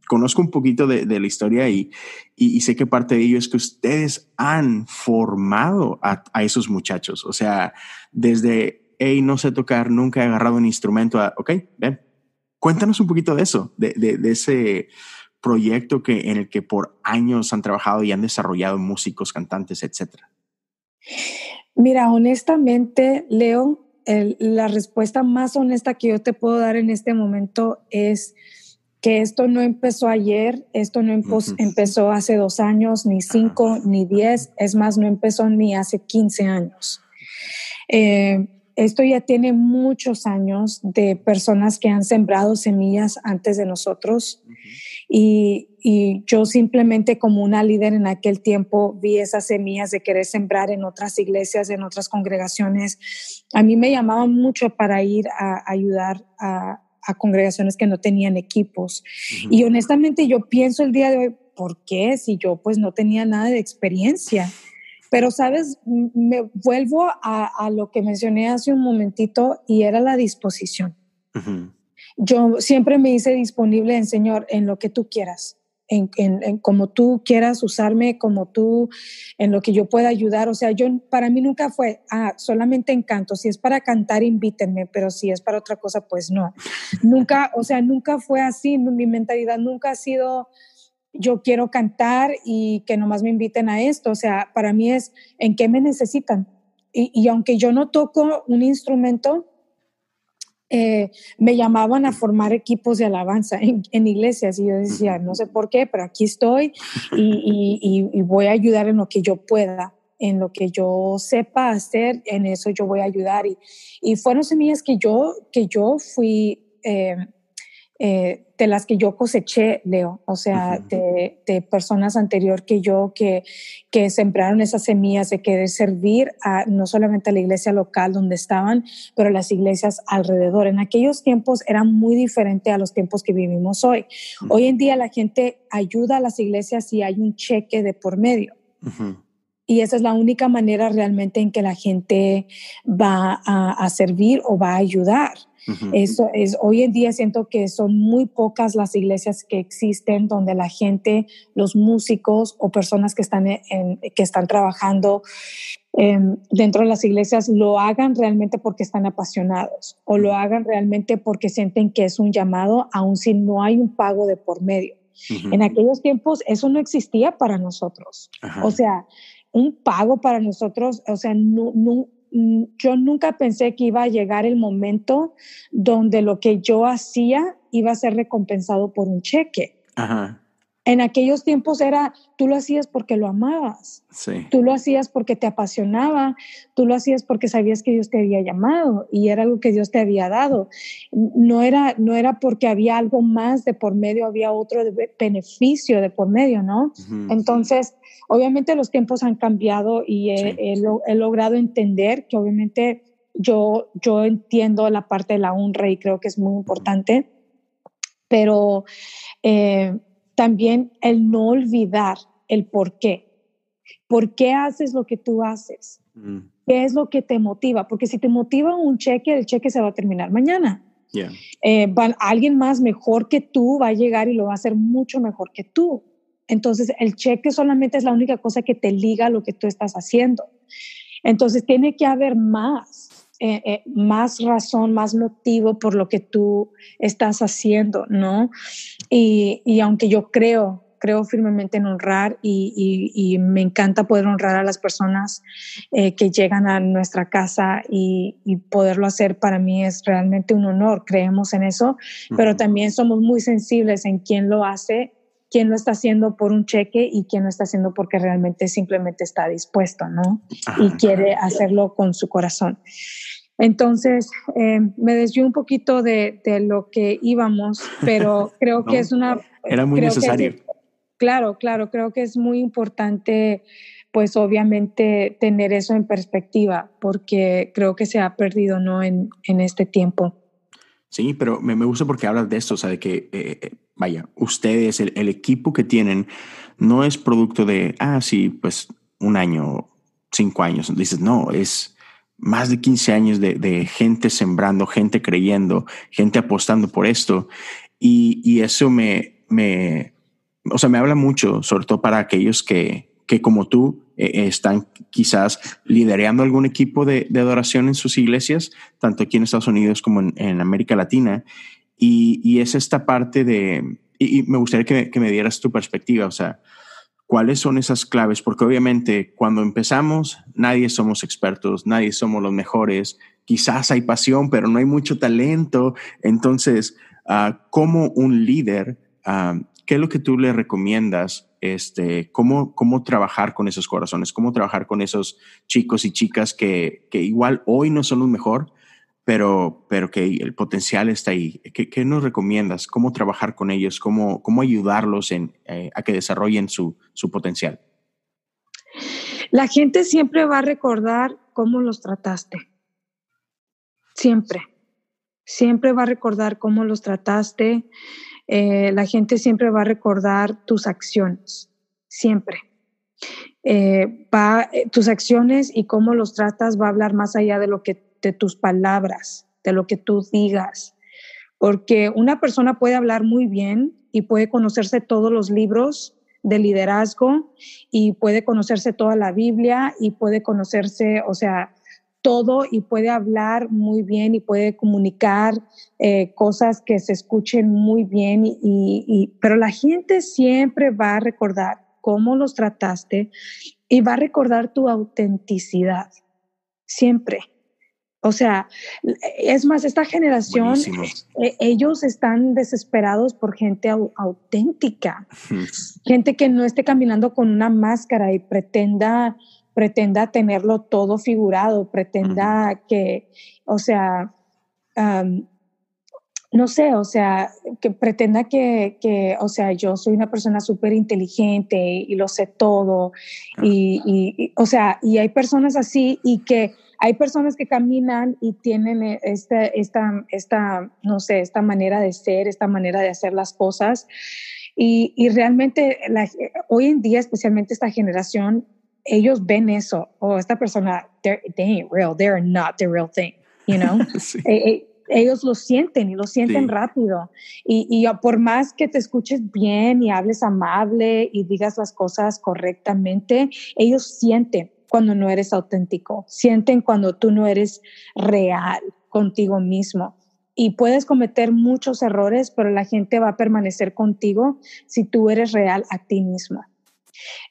conozco un poquito de, la historia y, y, sé que parte de ello es que ustedes han formado a, esos muchachos. O sea, desde, hey, no sé tocar, nunca he agarrado un instrumento, ok, ven. Cuéntanos un poquito de eso, de, de, ese proyecto que, en el que por años han trabajado y han desarrollado músicos, cantantes, etcétera. Mira, honestamente, Leo, la respuesta más honesta que yo te puedo dar en este momento es que esto no empezó ayer, esto no empezó hace dos años, ni cinco, ni diez, es más, no empezó ni hace 15 años. Eh, esto ya tiene muchos años de personas que han sembrado semillas antes de nosotros y, yo simplemente como una líder en aquel tiempo vi esas semillas de querer sembrar en otras iglesias, en otras congregaciones. A mí me llamaban mucho para ir a ayudar a, a congregaciones que no tenían equipos. Y honestamente yo pienso el día de hoy, ¿por qué? Si yo pues no tenía nada de experiencia. Pero, ¿sabes? Me vuelvo a, lo que mencioné hace un momentito y era la disposición. Yo siempre me hice disponible en Señor en lo que tú quieras en, como tú quieras usarme, como tú, en lo que yo pueda ayudar. O sea, yo, para mí nunca fue, ah, solamente encanto. Si es para cantar, invítenme, pero si es para otra cosa, pues no. nunca, o sea, nunca fue así. Mi mentalidad nunca ha sido, yo quiero cantar y que nomás me inviten a esto. O sea, para mí es, ¿en qué me necesitan? Y, y aunque yo no toco un instrumento, eh, me llamaban a formar equipos de alabanza en, iglesias y yo decía, no sé por qué, pero aquí estoy y, voy a ayudar en lo que yo pueda, en lo que yo sepa hacer, en eso yo voy a ayudar. Y, fueron semillas que yo, que yo fui... Eh, eh, de las que yo coseché, Leo, o sea, de, de, personas anterior que yo que, que sembraron esas semillas de querer servir a no solamente a la iglesia local donde estaban, pero a las iglesias alrededor. En aquellos tiempos era muy diferente a los tiempos que vivimos hoy. Hoy en día la gente ayuda a las iglesias si hay un cheque de por medio. Y esa es la única manera realmente en que la gente va a, a servir o va a ayudar. Eso es, hoy en día siento que son muy pocas las iglesias que existen donde la gente, los músicos o personas que están, que están trabajando em, dentro de las iglesias lo hagan realmente porque están apasionados o lo hagan realmente porque sienten que es un llamado, aun si no hay un pago de por medio. En aquellos tiempos eso no existía para nosotros. O sea, un pago para nosotros, o sea, no, no, Mm, yo nunca pensé que iba a llegar el momento donde lo que yo hacía iba a ser recompensado por un cheque. Ajá. En aquellos tiempos era, tú lo hacías porque lo amabas, sí. tú lo hacías porque te apasionaba, tú lo hacías porque sabías que Dios te había llamado y era algo que Dios te había dado. No era, no era porque había algo más de por medio, había otro beneficio de por medio, ¿no? Entonces, obviamente los tiempos han cambiado y he, logrado entender que obviamente yo, yo entiendo la parte de la honra y creo que es muy importante, pero... Eh, también el no olvidar el por qué. ¿Por qué haces lo que tú haces? Mm. ¿Qué es lo que te motiva? Porque si te motiva un cheque, el cheque se va a terminar mañana. Eh, alguien más mejor que tú va a llegar y lo va a hacer mucho mejor que tú. Entonces, el cheque solamente es la única cosa que te liga a lo que tú estás haciendo. Entonces, tiene que haber más. Eh, eh, más razón, más motivo por lo que tú estás haciendo, ¿no? Y, y aunque yo creo, creo firmemente en honrar y, y, me encanta poder honrar a las personas eh, que llegan a nuestra casa y, poderlo hacer para mí es realmente un honor, creemos en eso, pero también somos muy sensibles en quién lo hace quién lo está haciendo por un cheque y quién lo está haciendo porque realmente simplemente está dispuesto, ¿no? y quiere hacerlo con su corazón. Entonces, eh, me desvió un poquito de, lo que íbamos, pero creo que es una... Era muy necesario. claro, claro, creo que es muy importante, pues obviamente, tener eso en perspectiva, porque creo que se ha perdido, ¿no? En, este tiempo. Sí, pero me, gusta porque hablas de esto, o sea, de que, eh, eh, vaya, ustedes, el, equipo que tienen, no es producto de, ah, sí, pues un año, cinco años. Dices, no, es más de 15 años de, gente sembrando, gente creyendo, gente apostando por esto. Y, eso me, me, o sea, me habla mucho, sobre todo para aquellos que, que como tú eh, están quizás liderando algún equipo de, de, adoración en sus iglesias, tanto aquí en Estados Unidos como en América Latina. Y, es esta parte de, y, me gustaría que, que, me dieras tu perspectiva, o sea, ¿cuáles son esas claves? Porque obviamente cuando empezamos, nadie somos expertos, nadie somos los mejores, quizás hay pasión, pero no hay mucho talento. Entonces, uh, como un líder, uh, ¿qué es lo que tú le recomiendas? Este, cómo, cómo trabajar con esos corazones, cómo trabajar con esos chicos y chicas que, que igual hoy no son los mejor, pero, pero que el potencial está ahí. ¿Qué, nos recomiendas? ¿Cómo trabajar con ellos? ¿Cómo, cómo ayudarlos en, eh, a que desarrollen su, su potencial? La gente siempre va a recordar cómo los trataste. Siempre. Siempre va a recordar cómo los trataste eh, la gente siempre va a recordar tus acciones, siempre. Eh, va, eh, tus acciones y cómo los tratas va a hablar más allá de lo que de tus palabras, de lo que tú digas, porque una persona puede hablar muy bien y puede conocerse todos los libros de liderazgo y puede conocerse toda la Biblia y puede conocerse, o sea, todo y puede hablar muy bien y puede comunicar eh, cosas que se escuchen muy bien, y, pero la gente siempre va a recordar cómo los trataste y va a recordar tu autenticidad, siempre. O sea, es más, esta generación, eh, ellos están desesperados por gente auténtica, gente que no esté caminando con una máscara y pretenda pretenda tenerlo todo figurado, pretenda que, o sea, um, no sé, o sea, que pretenda que, que o sea, yo soy una persona súper inteligente y lo sé todo. Y, y, o sea, y hay personas así y que hay personas que caminan y tienen esta, esta, esta, no sé, esta manera de ser, esta manera de hacer las cosas. Y, y realmente la, hoy en día, especialmente esta generación, ellos ven eso, o oh, esta persona, they ain't real, they're not the real thing, you know? sí. eh, eh, ellos lo sienten y lo sienten sí. rápido. Y, y, por más que te escuches bien y hables amable y digas las cosas correctamente, ellos sienten cuando no eres auténtico, sienten cuando tú no eres real contigo mismo. Y puedes cometer muchos errores, pero la gente va a permanecer contigo si tú eres real a ti mismo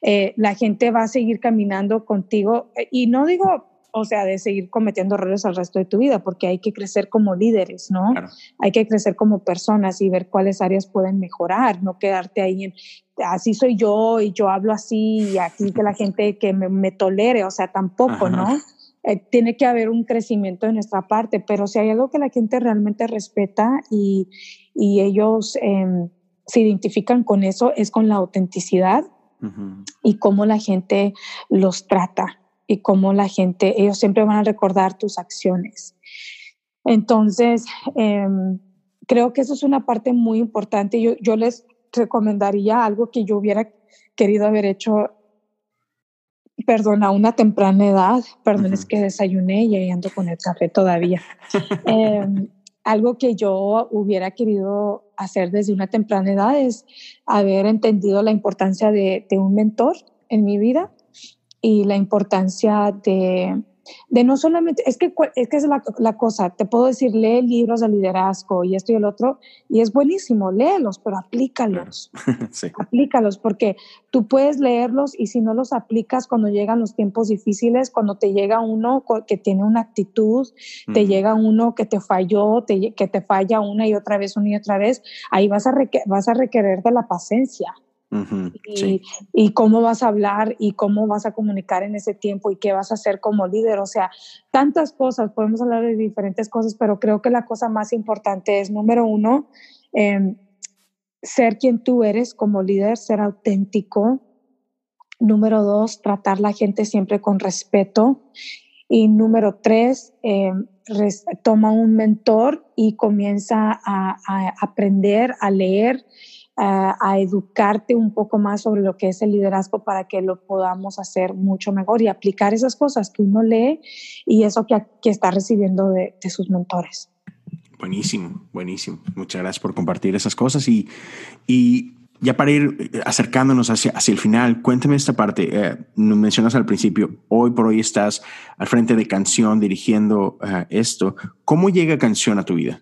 eh, la gente va a seguir caminando contigo. Eh, y no digo, o sea, de seguir cometiendo errores al resto de tu vida, porque hay que crecer como líderes, ¿no? Claro. Hay que crecer como personas y ver cuáles áreas pueden mejorar, no quedarte ahí en, así soy yo y yo hablo así y aquí que la gente que me, me tolere, o sea, tampoco, Ajá. ¿no? Eh, tiene que haber un crecimiento de nuestra parte, pero si hay algo que la gente realmente respeta y, y ellos eh, se identifican con eso, es con la autenticidad Uh -huh. y cómo la gente los trata y cómo la gente, ellos siempre van a recordar tus acciones. Entonces, eh, creo que eso es una parte muy importante. Yo, yo les recomendaría algo que yo hubiera querido haber hecho, perdón, a una temprana edad. Perdón, uh -huh. es que desayuné y ahí ando con el café todavía. eh, algo que yo hubiera querido hacer desde una temprana edad es haber entendido la importancia de, de un mentor en mi vida y la importancia de, de no solamente, es que es, que es la, la, cosa, te puedo decir, lee libros de liderazgo y esto y el otro, y es buenísimo, léelos, pero aplícalos, sí. aplícalos, porque tú puedes leerlos y si no los aplicas cuando llegan los tiempos difíciles, cuando te llega uno que tiene una actitud, mm. te llega uno que te falló, te, que te falla una y otra vez, una y otra vez, ahí vas a, requerir, vas a requerir de la paciencia. Y, cómo vas a hablar y cómo vas a comunicar en ese tiempo y qué vas a hacer como líder. O sea, tantas cosas, podemos hablar de diferentes cosas, pero creo que la cosa más importante es, número uno, eh, ser quien tú eres como líder, ser auténtico. Número dos, tratar la gente siempre con respeto. Y número tres, eh, toma un mentor y comienza a aprender, a leer a, a, educarte un poco más sobre lo que es el liderazgo para que lo podamos hacer mucho mejor y aplicar esas cosas que uno lee y eso que, que está recibiendo de, de sus mentores. Buenísimo, buenísimo. Muchas gracias por compartir esas cosas y, y ya para ir acercándonos hacia, hacia el final, cuéntame esta parte. Eh, mencionas al principio, hoy por hoy estás al frente de Canción dirigiendo uh, esto. ¿Cómo llega Canción a tu vida?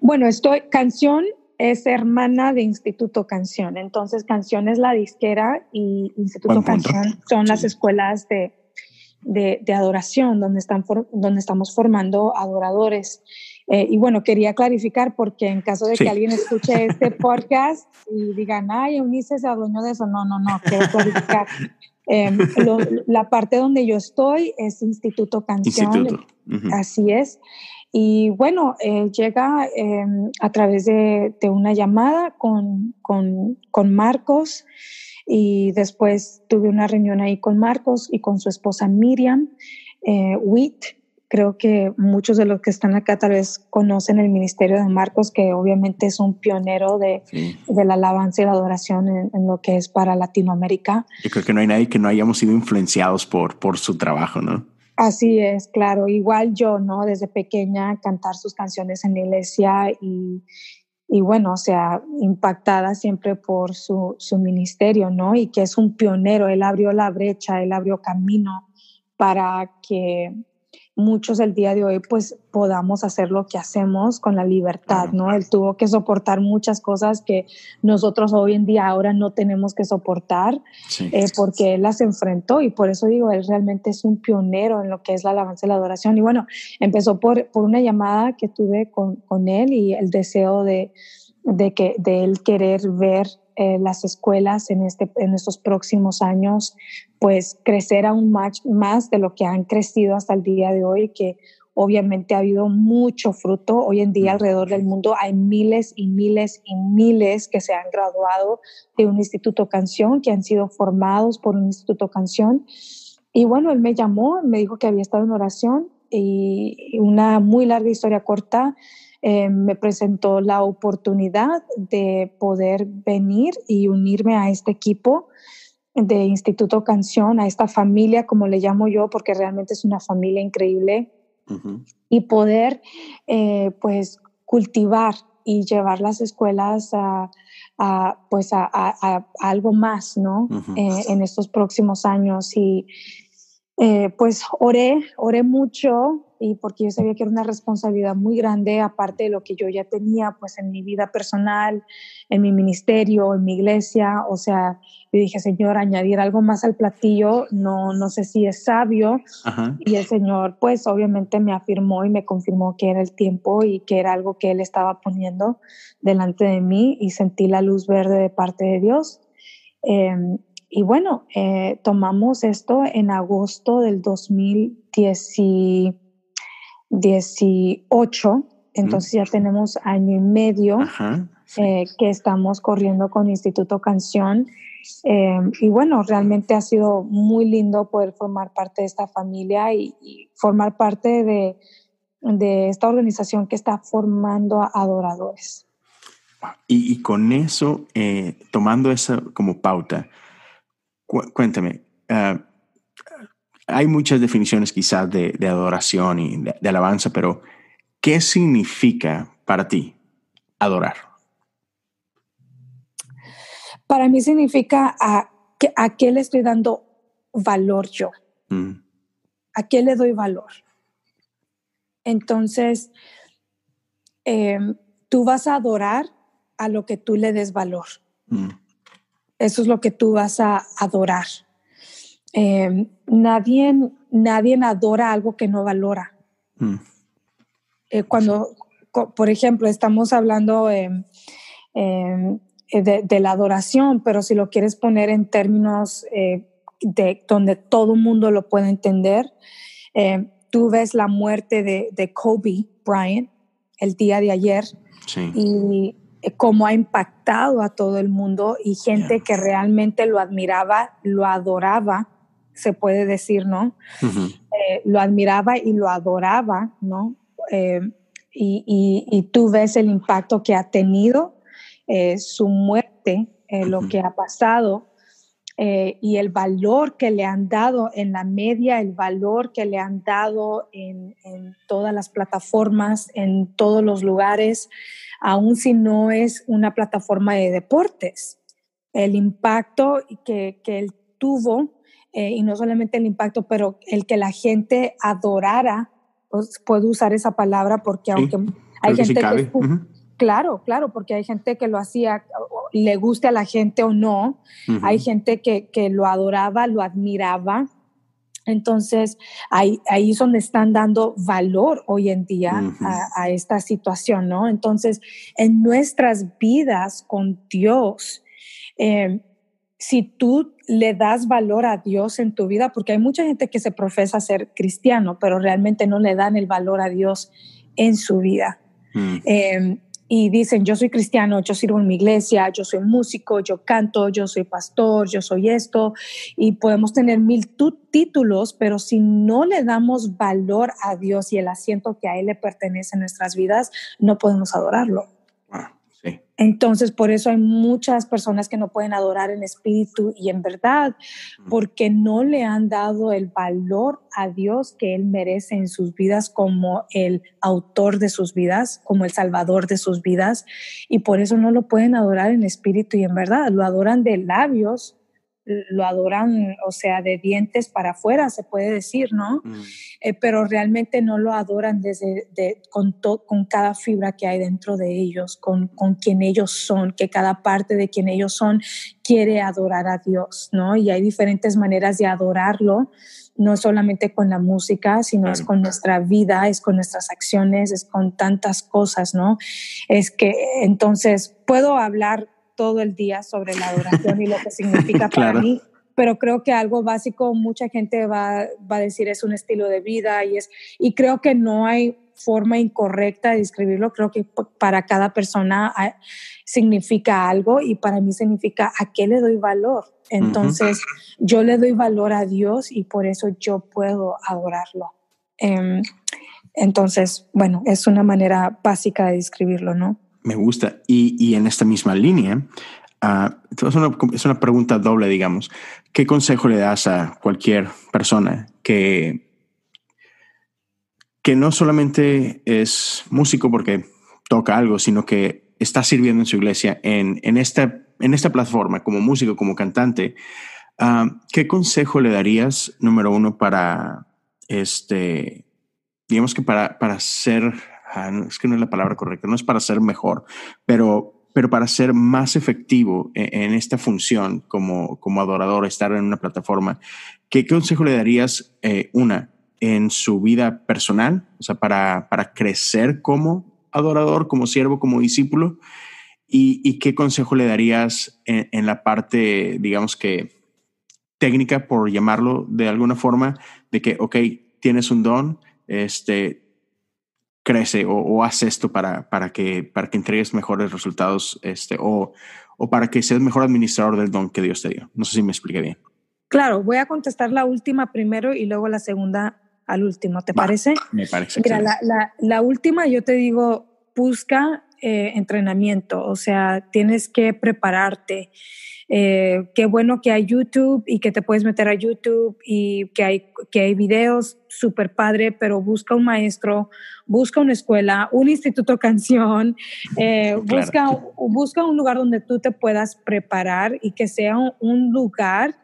Bueno, estoy, Canción es hermana de Instituto Canción. Entonces, Canción es la disquera y Instituto Canción son las escuelas de, de, de, adoración donde, están donde estamos formando adoradores. Eh, y bueno, quería clarificar porque en caso de que alguien escuche este podcast y digan, ay, Eunice se adueñó de eso. No, no, no, quiero clarificar. Eh, lo, la parte donde yo estoy es Instituto Canción. Instituto. Uh -huh. Así es. Y bueno, eh, llega eh, a través de, de una llamada con, con, con, Marcos y después tuve una reunión ahí con Marcos y con su esposa Miriam eh, Witt. Creo que muchos de los que están acá tal vez conocen el ministerio de Marcos, que obviamente es un pionero de, sí. de la alabanza y la adoración en, en, lo que es para Latinoamérica. Yo creo que no hay nadie que no hayamos sido influenciados por, por su trabajo, ¿no? Así es, claro. Igual yo, ¿no? Desde pequeña cantar sus canciones en la iglesia y, y bueno, o sea, impactada siempre por su, su ministerio, ¿no? Y que es un pionero. Él abrió la brecha, él abrió camino para que muchos el día de hoy pues podamos hacer lo que hacemos con la libertad, ¿no? Él tuvo que soportar muchas cosas que nosotros hoy en día ahora no tenemos que soportar sí. eh, porque él las enfrentó y por eso digo, él realmente es un pionero en lo que es la alabanza y la adoración. Y bueno, empezó por, por una llamada que tuve con, con él y el deseo de, de, que, de él querer ver eh, las escuelas en, este, en estos próximos años, pues crecer aún más, más de lo que han crecido hasta el día de hoy, que obviamente ha habido mucho fruto. Hoy en día alrededor del mundo hay miles y miles y miles que se han graduado de un instituto canción, que han sido formados por un instituto canción. Y bueno, él me llamó, me dijo que había estado en oración y una muy larga historia corta eh, me presentó la oportunidad de poder venir y unirme a este equipo de Instituto Canción, a esta familia, como le llamo yo, porque realmente es una familia increíble, uh -huh. y poder eh, pues cultivar y llevar las escuelas a, a pues a, a, a, algo más, ¿no? Uh -huh. eh, en estos próximos años y eh, pues oré, oré mucho y porque yo sabía que era una responsabilidad muy grande, aparte de lo que yo ya tenía pues en mi vida personal, en mi ministerio, en mi iglesia, o sea, yo dije, Señor, añadir algo más al platillo, no, no sé si es sabio, Ajá. y el Señor pues obviamente me afirmó y me confirmó que era el tiempo y que era algo que Él estaba poniendo delante de mí y sentí la luz verde de parte de Dios. Eh, y bueno, eh, tomamos esto en agosto del 2018 18, entonces ya tenemos año y medio Ajá, sí. eh, que estamos corriendo con Instituto Canción. Eh, y bueno, realmente ha sido muy lindo poder formar parte de esta familia y, y formar parte de, de, esta organización que está formando a adoradores. Y, y con eso, eh, tomando esa como pauta, cu cuéntame, uh, hay muchas definiciones quizás de, de adoración y de, de, alabanza, pero ¿qué significa para ti adorar? Para mí significa a, a qué le estoy dando valor yo. Mm. ¿A qué le doy valor? Entonces, eh, tú vas a adorar a lo que tú le des valor. Mm. Eso es lo que tú vas a adorar. Eh, nadie, nadie adora algo que no valora. Mm. Eh, cuando, por ejemplo, estamos hablando eh, de, de, la adoración, pero si lo quieres poner en términos eh, de donde todo el mundo lo puede entender, tú ves la muerte de, de, Kobe Bryant el día de ayer sí. y cómo ha impactado a todo el mundo y gente yeah. que realmente lo admiraba, lo adoraba se puede decir, ¿no? Uh -huh. eh, lo admiraba y lo adoraba, ¿no? Eh, y, y, y, tú ves el impacto que ha tenido eh, su muerte, uh -huh. lo que ha pasado. Eh, y el valor que le han dado en la media, el valor que le han dado en, todas las plataformas, en todos los lugares, aun si no es una plataforma de deportes. El impacto que, que él tuvo, eh, y no solamente el impacto, pero el que la gente adorara, pues, puedo usar esa palabra porque aunque hay gente que... Claro, claro, porque hay gente que lo hacía, le guste a la gente o no, hay gente que, que, lo adoraba, lo admiraba. Entonces, ahí, ahí es donde están dando valor hoy en día a, esta situación, ¿no? Entonces, en nuestras vidas con Dios, eh, si tú le das valor a Dios en tu vida, porque hay mucha gente que se profesa ser cristiano, pero realmente no le dan el valor a Dios en su vida. Mm. Eh, y dicen, yo soy cristiano, yo sirvo en mi iglesia, yo soy músico, yo canto, yo soy pastor, yo soy esto, y podemos tener mil títulos, pero si no le damos valor a Dios y el asiento que a Él le pertenece en nuestras vidas, no podemos adorarlo. Entonces, por eso hay muchas personas que no pueden adorar en espíritu y en verdad, porque no le han dado el valor a Dios que Él merece en sus vidas como el autor de sus vidas, como el salvador de sus vidas, y por eso no lo pueden adorar en espíritu y en verdad, lo adoran de labios, lo adoran, o sea, de dientes para afuera, se puede decir, ¿no? Mm. Eh, pero realmente no lo adoran desde, con, con cada fibra que hay dentro de ellos, con, con quien ellos son, que cada parte de quien ellos son quiere adorar a Dios, ¿no? Y hay diferentes maneras de adorarlo, no solamente con la música, sino es con nuestra vida, es con nuestras acciones, es con tantas cosas, ¿no? Es que entonces puedo hablar todo el día sobre la adoración y lo que significa para mí, pero creo que algo básico, mucha gente va, va, a decir es un estilo de vida y, es, y creo que no hay forma incorrecta de describirlo, creo que para cada persona significa algo y para mí significa a qué le doy valor. Entonces, yo le doy valor a Dios y por eso yo puedo adorarlo. Em, entonces, bueno, es una manera básica de describirlo, ¿no? Me gusta. Y, en esta misma línea, ah, es, una, pregunta doble, digamos. ¿Qué consejo le das a cualquier persona que, que no solamente es músico porque toca algo, sino que está sirviendo en su iglesia en, en, esta, en esta plataforma como músico, como cantante? Ah, ¿Qué consejo le darías, número uno, para este, digamos que para, para ser es que no es la palabra correcta, no es para ser mejor, pero, pero para ser más efectivo e, en, esta función como, como adorador, estar en una plataforma, ¿qué, consejo le darías, eh, una, en su vida personal, o sea, para, para crecer como adorador, como siervo, como discípulo? ¿Y, qué consejo le darías en, en, la parte, digamos que técnica, por llamarlo de alguna forma, de que, ok, tienes un don, este, crece o, o haz esto para, para, que, para que entregues mejores resultados este, o, o para que seas mejor administrador del don que Dios te dio. No sé si me expliqué bien. Claro, voy a contestar la última primero y luego la segunda al último, ¿te parece? Me parece. Mira, la, la, la, última yo te digo, busca eh, entrenamiento, o sea, tienes que prepararte. Eh, qué bueno que hay YouTube y que te puedes meter a YouTube y que hay, que hay videos súper padre, pero busca un maestro, busca una escuela, un instituto canción, eh, busca, busca un lugar donde tú te puedas preparar y que sea un lugar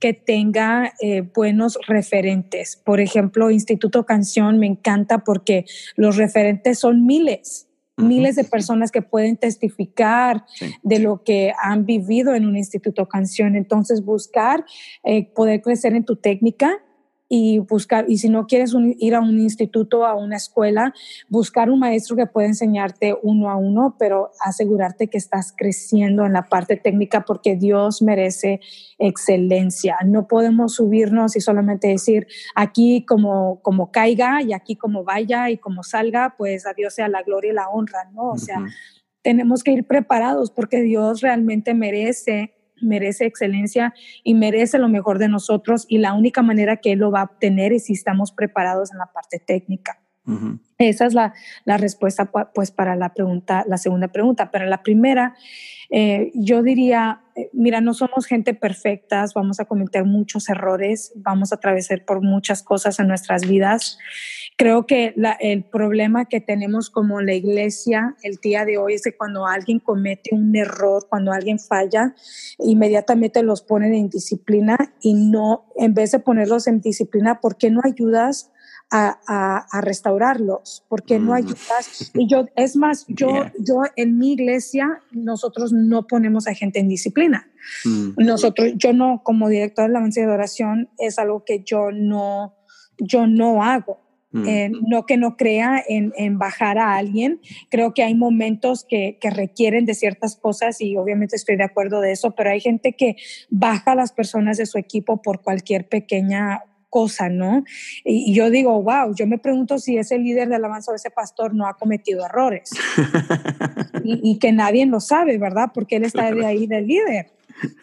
que tenga eh, buenos referentes. Por ejemplo, Instituto Canción me encanta porque los referentes son miles miles de personas que pueden testificar de lo que han vivido en un instituto canción. Entonces, buscar eh, poder crecer en tu técnica y buscar, y si no quieres ir a un instituto, a una escuela, buscar un maestro que pueda enseñarte uno a uno, pero asegurarte que estás creciendo en la parte técnica porque Dios merece excelencia. No podemos subirnos y solamente decir aquí como, como caiga y aquí como vaya y como salga, pues a Dios sea la gloria y la honra, ¿no? O sea, tenemos que ir preparados porque Dios realmente merece merece excelencia y merece lo mejor de nosotros y la única manera que Él lo va a obtener es si estamos preparados en la parte técnica. Esa es la, la, respuesta pues para la pregunta, la segunda pregunta. Para la primera, eh, yo diría, eh, mira, no somos gente perfectas, vamos a cometer muchos errores, vamos a atravesar por muchas cosas en nuestras vidas. Creo que el problema que tenemos como la iglesia el día de hoy es que cuando alguien comete un error, cuando alguien falla, inmediatamente los ponen en disciplina y no, en vez de ponerlos en disciplina, ¿por qué no ayudas? A, restaurarlos, porque no mm. ayudas. Y yo, es más, yo, yo en mi iglesia, nosotros no ponemos a gente en disciplina. Mm. Nosotros, yo no, como director de la de oración, es algo que yo no, yo no hago. Mm. Eh, no que no crea en, en, bajar a alguien. Creo que hay momentos que, que, requieren de ciertas cosas y obviamente estoy de acuerdo de eso, pero hay gente que baja a las personas de su equipo por cualquier pequeña cosa, ¿no? Y, yo digo, wow, yo me pregunto si ese líder de alabanza o ese pastor no ha cometido errores y, y, que nadie lo sabe, ¿verdad? Porque él está de ahí del líder.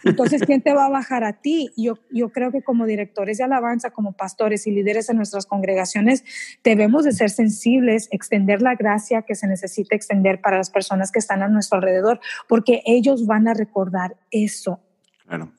Entonces, ¿quién te va a bajar a ti? Yo, yo creo que como directores de alabanza, como pastores y líderes en nuestras congregaciones, debemos de ser sensibles, extender la gracia que se necesita extender para las personas que están a nuestro alrededor, porque ellos van a recordar eso. Claro.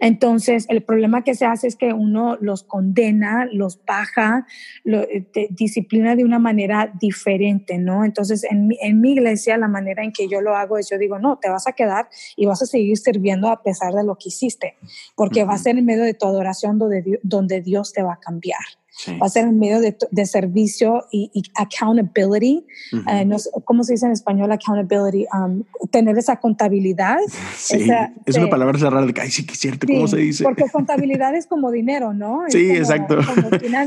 Entonces, el problema que se hace es que uno los condena, los baja, lo, eh, disciplina de una manera diferente, ¿no? Entonces, en, en, mi iglesia, la manera en que yo lo hago es, yo digo, no, te vas a quedar y vas a seguir sirviendo a pesar de lo que hiciste, porque va a ser en medio de tu adoración donde, donde Dios te va a cambiar. Va a ser en medio de, de servicio y, accountability. Eh, ¿Cómo se dice en español accountability? Um, tener esa contabilidad. Sí, es una palabra de que, ay, sí, que es cierto, ¿cómo se dice? Porque contabilidad es como dinero, ¿no? sí, exacto.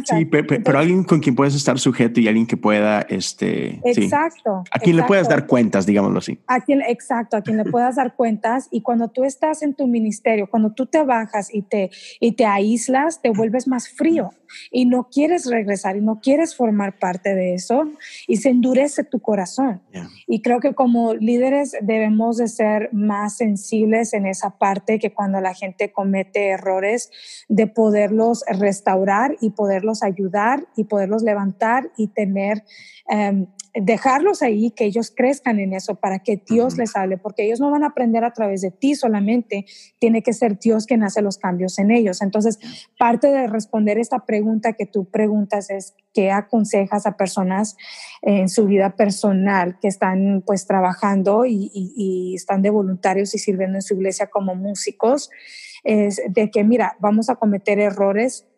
sí, pero, alguien con quien puedes estar sujeto y alguien que pueda, este. Exacto. A quien le puedas dar cuentas, digámoslo así. A quien, exacto, a quien le puedas dar cuentas. Y cuando tú estás en tu ministerio, cuando tú te bajas y te, y te aíslas, te vuelves más frío y no quieres regresar y no quieres formar parte de eso y se endurece tu corazón. Y creo que como líderes debemos de ser más sensibles en esa parte que cuando la gente comete errores, de poderlos restaurar y poderlos ayudar y poderlos levantar y tener... Em, dejarlos ahí, que ellos crezcan en eso para que Dios les hable, porque ellos no van a aprender a través de ti solamente, tiene que ser Dios quien hace los cambios en ellos. Entonces, parte de responder esta pregunta que tú preguntas es, ¿qué aconsejas a personas en su vida personal que están pues trabajando y, y están de voluntarios y sirviendo en su iglesia como músicos? Es de que, mira, vamos a cometer errores,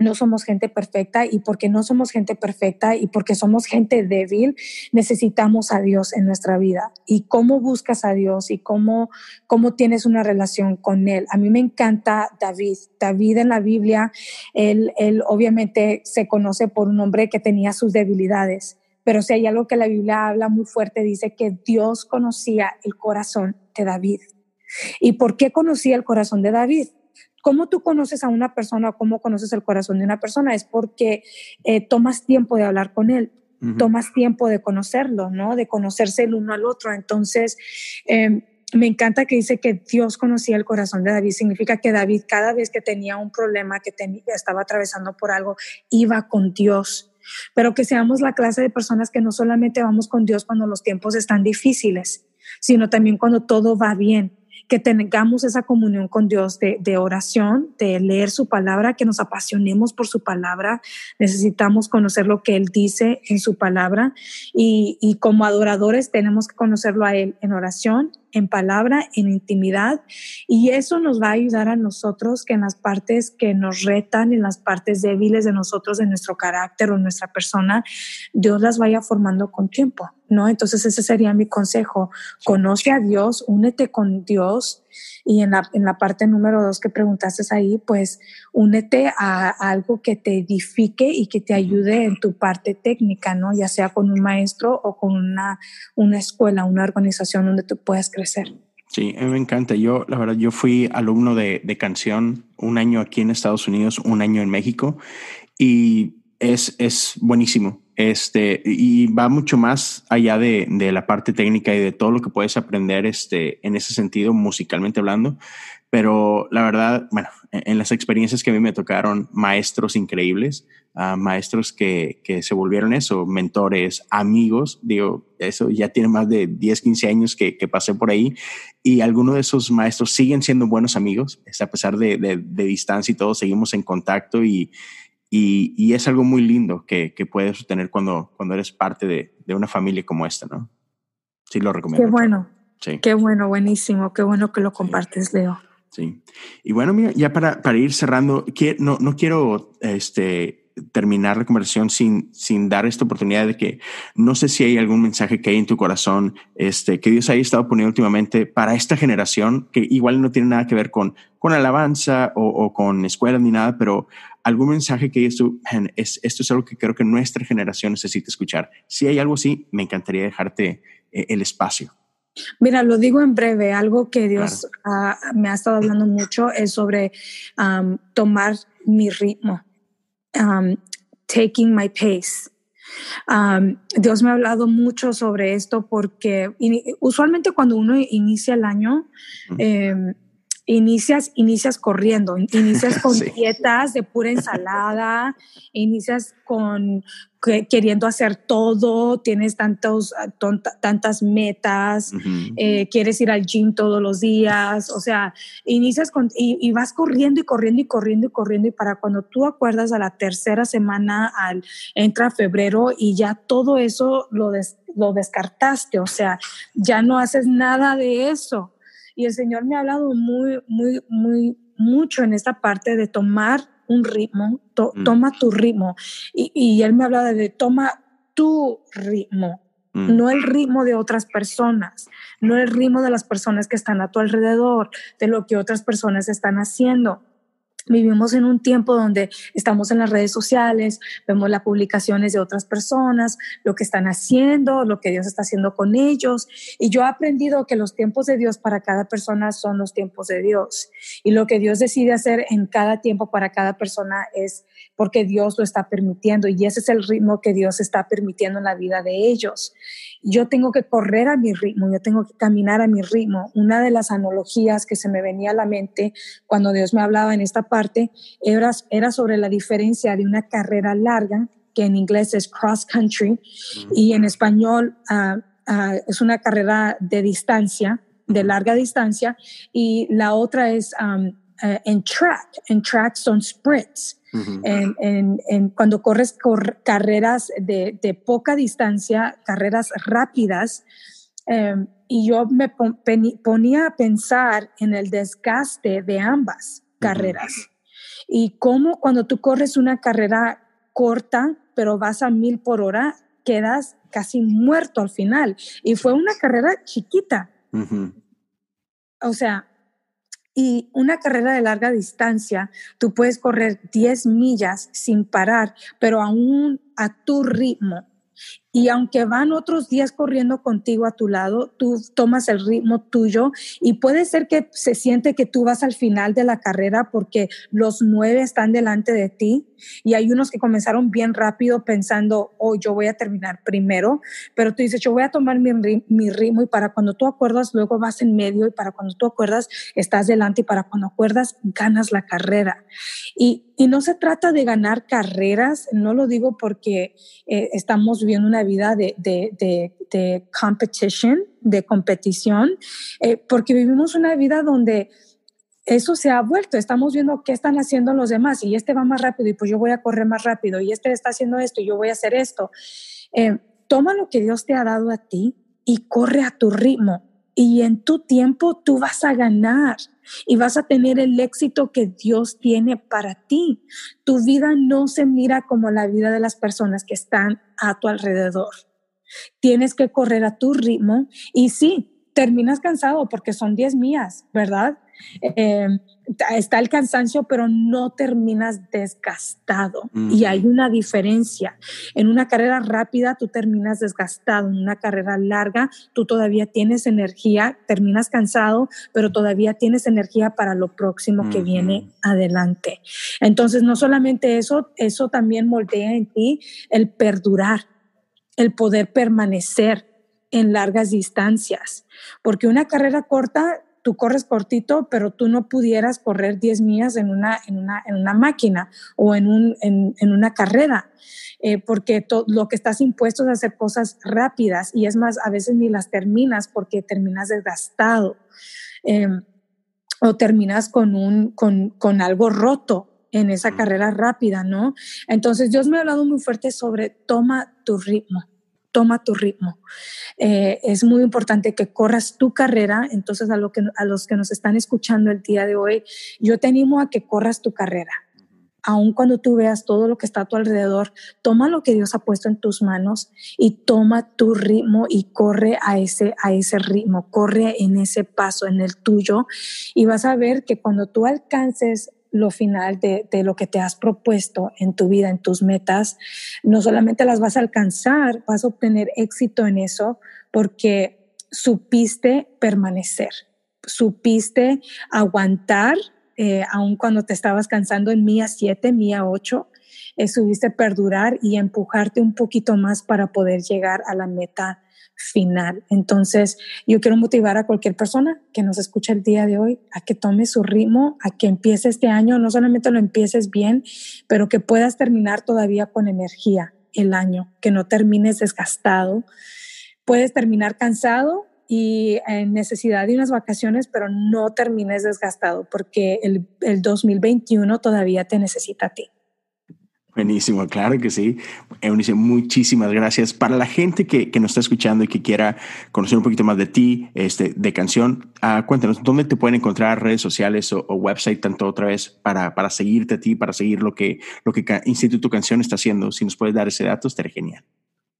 no somos gente perfecta y porque no somos gente perfecta y porque somos gente débil, necesitamos a Dios en nuestra vida. ¿Y cómo buscas a Dios y cómo, cómo tienes una relación con Él? A mí me encanta David. David en la Biblia, él, él obviamente se conoce por un hombre que tenía sus debilidades, pero si hay algo que la Biblia habla muy fuerte, dice que Dios conocía el corazón de David. ¿Y por qué conocía el corazón de David? Cómo tú conoces a una persona o cómo conoces el corazón de una persona es porque eh, tomas tiempo de hablar con él, tomas tiempo de conocerlo, ¿no? De conocerse el uno al otro. Entonces, em, me encanta que dice que Dios conocía el corazón de David. Significa que David cada vez que tenía un problema, que estaba atravesando por algo, iba con Dios. Pero que seamos la clase de personas que no solamente vamos con Dios cuando los tiempos están difíciles, sino también cuando todo va bien que tengamos esa comunión con Dios de, oración, de leer su palabra, que nos apasionemos por su palabra. Necesitamos conocer lo que Él dice en su palabra y, y como adoradores tenemos que conocerlo a Él en oración en palabra, en intimidad, y eso nos va a ayudar a nosotros que en las partes que nos retan, en las partes débiles de nosotros, de nuestro carácter o nuestra persona, Dios las vaya formando con tiempo, ¿no? Entonces ese sería mi consejo, conoce a Dios, únete con Dios y en la, en la parte número dos que preguntaste ahí, pues únete a, algo que te edifique y que te ayude en tu parte técnica, ¿no? Ya sea con un maestro o con una, una escuela, una organización donde tú puedas crecer. Sí, a mí me encanta. Yo, la verdad, yo fui alumno de, de canción un año aquí en Estados Unidos, un año en México y es, es buenísimo. Este, y va mucho más allá de, de, la parte técnica y de todo lo que puedes aprender este, en ese sentido, musicalmente hablando. Pero la verdad, bueno, en las experiencias que a mí me tocaron, maestros increíbles, uh, maestros que, que, se volvieron eso, mentores, amigos, digo, eso ya tiene más de 10, 15 años que, que pasé por ahí y algunos de esos maestros siguen siendo buenos amigos, a pesar de, de, de distancia y todo, seguimos en contacto y, y, y es algo muy lindo que, que, puedes tener cuando, cuando eres parte de, de una familia como esta, ¿no? Sí, lo recomiendo. Qué bueno. Sí. Qué bueno, buenísimo. Qué bueno que lo compartes, sí. Leo. Sí. Y bueno, mira, ya para, para ir cerrando, no, no quiero este, terminar la conversación sin, sin dar esta oportunidad de que no sé si hay algún mensaje que hay en tu corazón, este, que Dios haya estado poniendo últimamente para esta generación, que igual no tiene nada que ver con, con alabanza o, o con escuelas ni nada, pero algún mensaje que esto es, esto es algo que creo que nuestra generación necesita escuchar. Si hay algo así, me encantaría dejarte eh, el espacio. Mira, lo digo en breve, algo que Dios claro. uh, me ha estado hablando mucho es sobre um, tomar mi ritmo, um, taking my pace. Um, Dios me ha hablado mucho sobre esto porque usualmente cuando uno inicia el año, eh, inicias, inicias corriendo, inicias con sí. dietas de pura ensalada, inicias con que, queriendo hacer todo, tienes tantos, tonta, tantas metas, uh -huh. eh, quieres ir al gym todos los días, o sea, inicias con, y, y, vas corriendo y corriendo y corriendo y corriendo y para cuando tú acuerdas a la tercera semana, al, entra febrero y ya todo eso lo, des, lo descartaste, o sea, ya no haces nada de eso. Y el Señor me ha hablado muy, muy, muy, mucho en esta parte de tomar un ritmo, to, mm. toma tu ritmo. Y, y, Él me habla de toma tu ritmo, mm. no el ritmo de otras personas, no el ritmo de las personas que están a tu alrededor, de lo que otras personas están haciendo. Vivimos en un tiempo donde estamos en las redes sociales, vemos las publicaciones de otras personas, lo que están haciendo, lo que Dios está haciendo con ellos. Y yo he aprendido que los tiempos de Dios para cada persona son los tiempos de Dios. Y lo que Dios decide hacer en cada tiempo para cada persona es porque Dios lo está permitiendo. Y ese es el ritmo que Dios está permitiendo en la vida de ellos. Yo tengo que correr a mi ritmo, yo tengo que caminar a mi ritmo. Una de las analogías que se me venía a la mente cuando Dios me hablaba en esta parte era, era sobre la diferencia de una carrera larga, que en inglés es cross country, mm y en español uh, uh, es una carrera de distancia, de larga distancia, y la otra es um, uh, en track. En track son sprints. Uh -huh. en, en, en, cuando corres cor carreras de, de, poca distancia, carreras rápidas, eh, y yo me ponía a pensar en el desgaste de ambas carreras. Uh -huh. Y cómo cuando tú corres una carrera corta, pero vas a mil por hora, quedas casi muerto al final. Y fue una carrera chiquita. Uh -huh. O sea, y una carrera de larga distancia, tú puedes correr 10 millas sin parar, pero aún a tu ritmo. Y aunque van otros días corriendo contigo a tu lado, tú tomas el ritmo tuyo y puede ser que se siente que tú vas al final de la carrera porque los nueve están delante de ti y hay unos que comenzaron bien rápido pensando, oh, yo voy a terminar primero, pero tú dices, yo voy a tomar mi, ritmo y para cuando tú acuerdas, luego vas en medio y para cuando tú acuerdas, estás delante y para cuando acuerdas, ganas la carrera. Y, y no se trata de ganar carreras, no lo digo porque eh, estamos viviendo una vida de, de, de, competition, de competición, eh, porque vivimos una vida donde eso se ha vuelto. Estamos viendo qué están haciendo los demás y este va más rápido y pues yo voy a correr más rápido y este está haciendo esto y yo voy a hacer esto. Eh, toma lo que Dios te ha dado a ti y corre a tu ritmo y en tu tiempo tú vas a ganar y vas a tener el éxito que Dios tiene para ti. Tu vida no se mira como la vida de las personas que están a tu alrededor. Tienes que correr a tu ritmo y sí, terminas cansado porque son 10 mías, ¿verdad? Eh, está el cansancio, pero no terminas desgastado. Y hay una diferencia. En una carrera rápida tú terminas desgastado, en una carrera larga tú todavía tienes energía, terminas cansado, pero todavía tienes energía para lo próximo que viene adelante. Entonces, no solamente eso, eso también moldea en ti el perdurar, el poder permanecer en largas distancias, porque una carrera corta tú corres cortito, pero tú no pudieras correr 10 millas en una, en una, en una máquina o en, un, en, en una carrera, eh, porque lo que estás impuesto es hacer cosas rápidas y es más, a veces ni las terminas porque terminas desgastado eh, o terminas con, un, con, con algo roto en esa carrera rápida, ¿no? Entonces, Dios me ha hablado muy fuerte sobre toma tu ritmo toma tu ritmo. Eh, es muy importante que corras tu carrera. Entonces, a, lo que, a los que nos están escuchando el día de hoy, yo te animo a que corras tu carrera. Aun cuando tú veas todo lo que está a tu alrededor, toma lo que Dios ha puesto en tus manos y toma tu ritmo y corre a ese, a ese ritmo, corre en ese paso, en el tuyo. Y vas a ver que cuando tú alcances lo final de, lo que te has propuesto en tu vida, en tus metas, no solamente las vas a alcanzar, vas a obtener éxito en eso porque supiste permanecer, supiste aguantar, eh, aun cuando te estabas cansando en mía 7, mía 8, eh, supiste perdurar y empujarte un poquito más para poder llegar a la meta final. Entonces, yo quiero motivar a cualquier persona que nos escuche el día de hoy a que tome su ritmo, a que empiece este año, no solamente lo empieces bien, pero que puedas terminar todavía con energía el año, que no termines desgastado. Puedes terminar cansado y en necesidad de unas vacaciones, pero no termines desgastado porque el, el 2021 todavía te necesita a ti. Buenísimo, claro que sí. Eunice, muchísimas gracias. Para la gente que, que, nos está escuchando y que quiera conocer un poquito más de ti, este, de canción, uh, cuéntanos, ¿dónde te pueden encontrar redes sociales o, website, tanto otra vez, para, para seguirte a ti, para seguir lo que, lo que Instituto Canción está haciendo? Si nos puedes dar ese dato, estaría genial.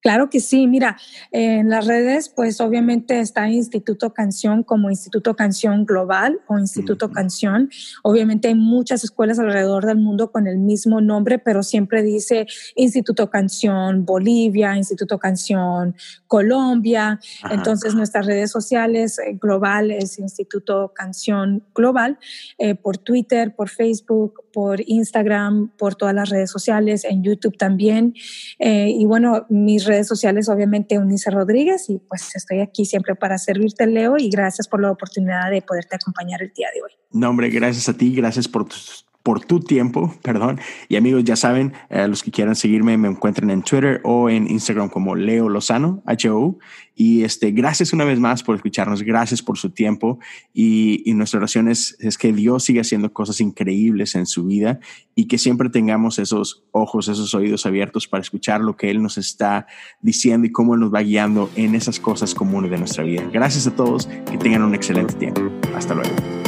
Claro que sí, mira, en las redes pues obviamente está Instituto Canción como Instituto Canción Global o Instituto Canción. Obviamente hay muchas escuelas alrededor del mundo con el mismo nombre, pero siempre dice Instituto Canción Bolivia, Instituto Canción Colombia. Entonces nuestras redes sociales eh, global es Instituto Canción Global, eh, por Twitter, por Facebook, por Instagram, por todas las redes sociales, en YouTube también. Eh, y bueno, mis redes sociales, obviamente, Unice Rodríguez, y pues estoy aquí siempre para servirte, Leo, y gracias por la oportunidad de poderte acompañar el día de hoy. No, hombre, gracias a ti, gracias por tus por tu tiempo, perdón. Y amigos, ya saben, eh, los que quieran seguirme me encuentran en Twitter o en Instagram como Leo Lozano, H-O. Y este, gracias una vez más por escucharnos, gracias por su tiempo. Y, y nuestra oración es, es, que Dios siga haciendo cosas increíbles en su vida y que siempre tengamos esos ojos, esos oídos abiertos para escuchar lo que Él nos está diciendo y cómo Él nos va guiando en esas cosas comunes de nuestra vida. Gracias a todos, que tengan un excelente tiempo. Hasta luego.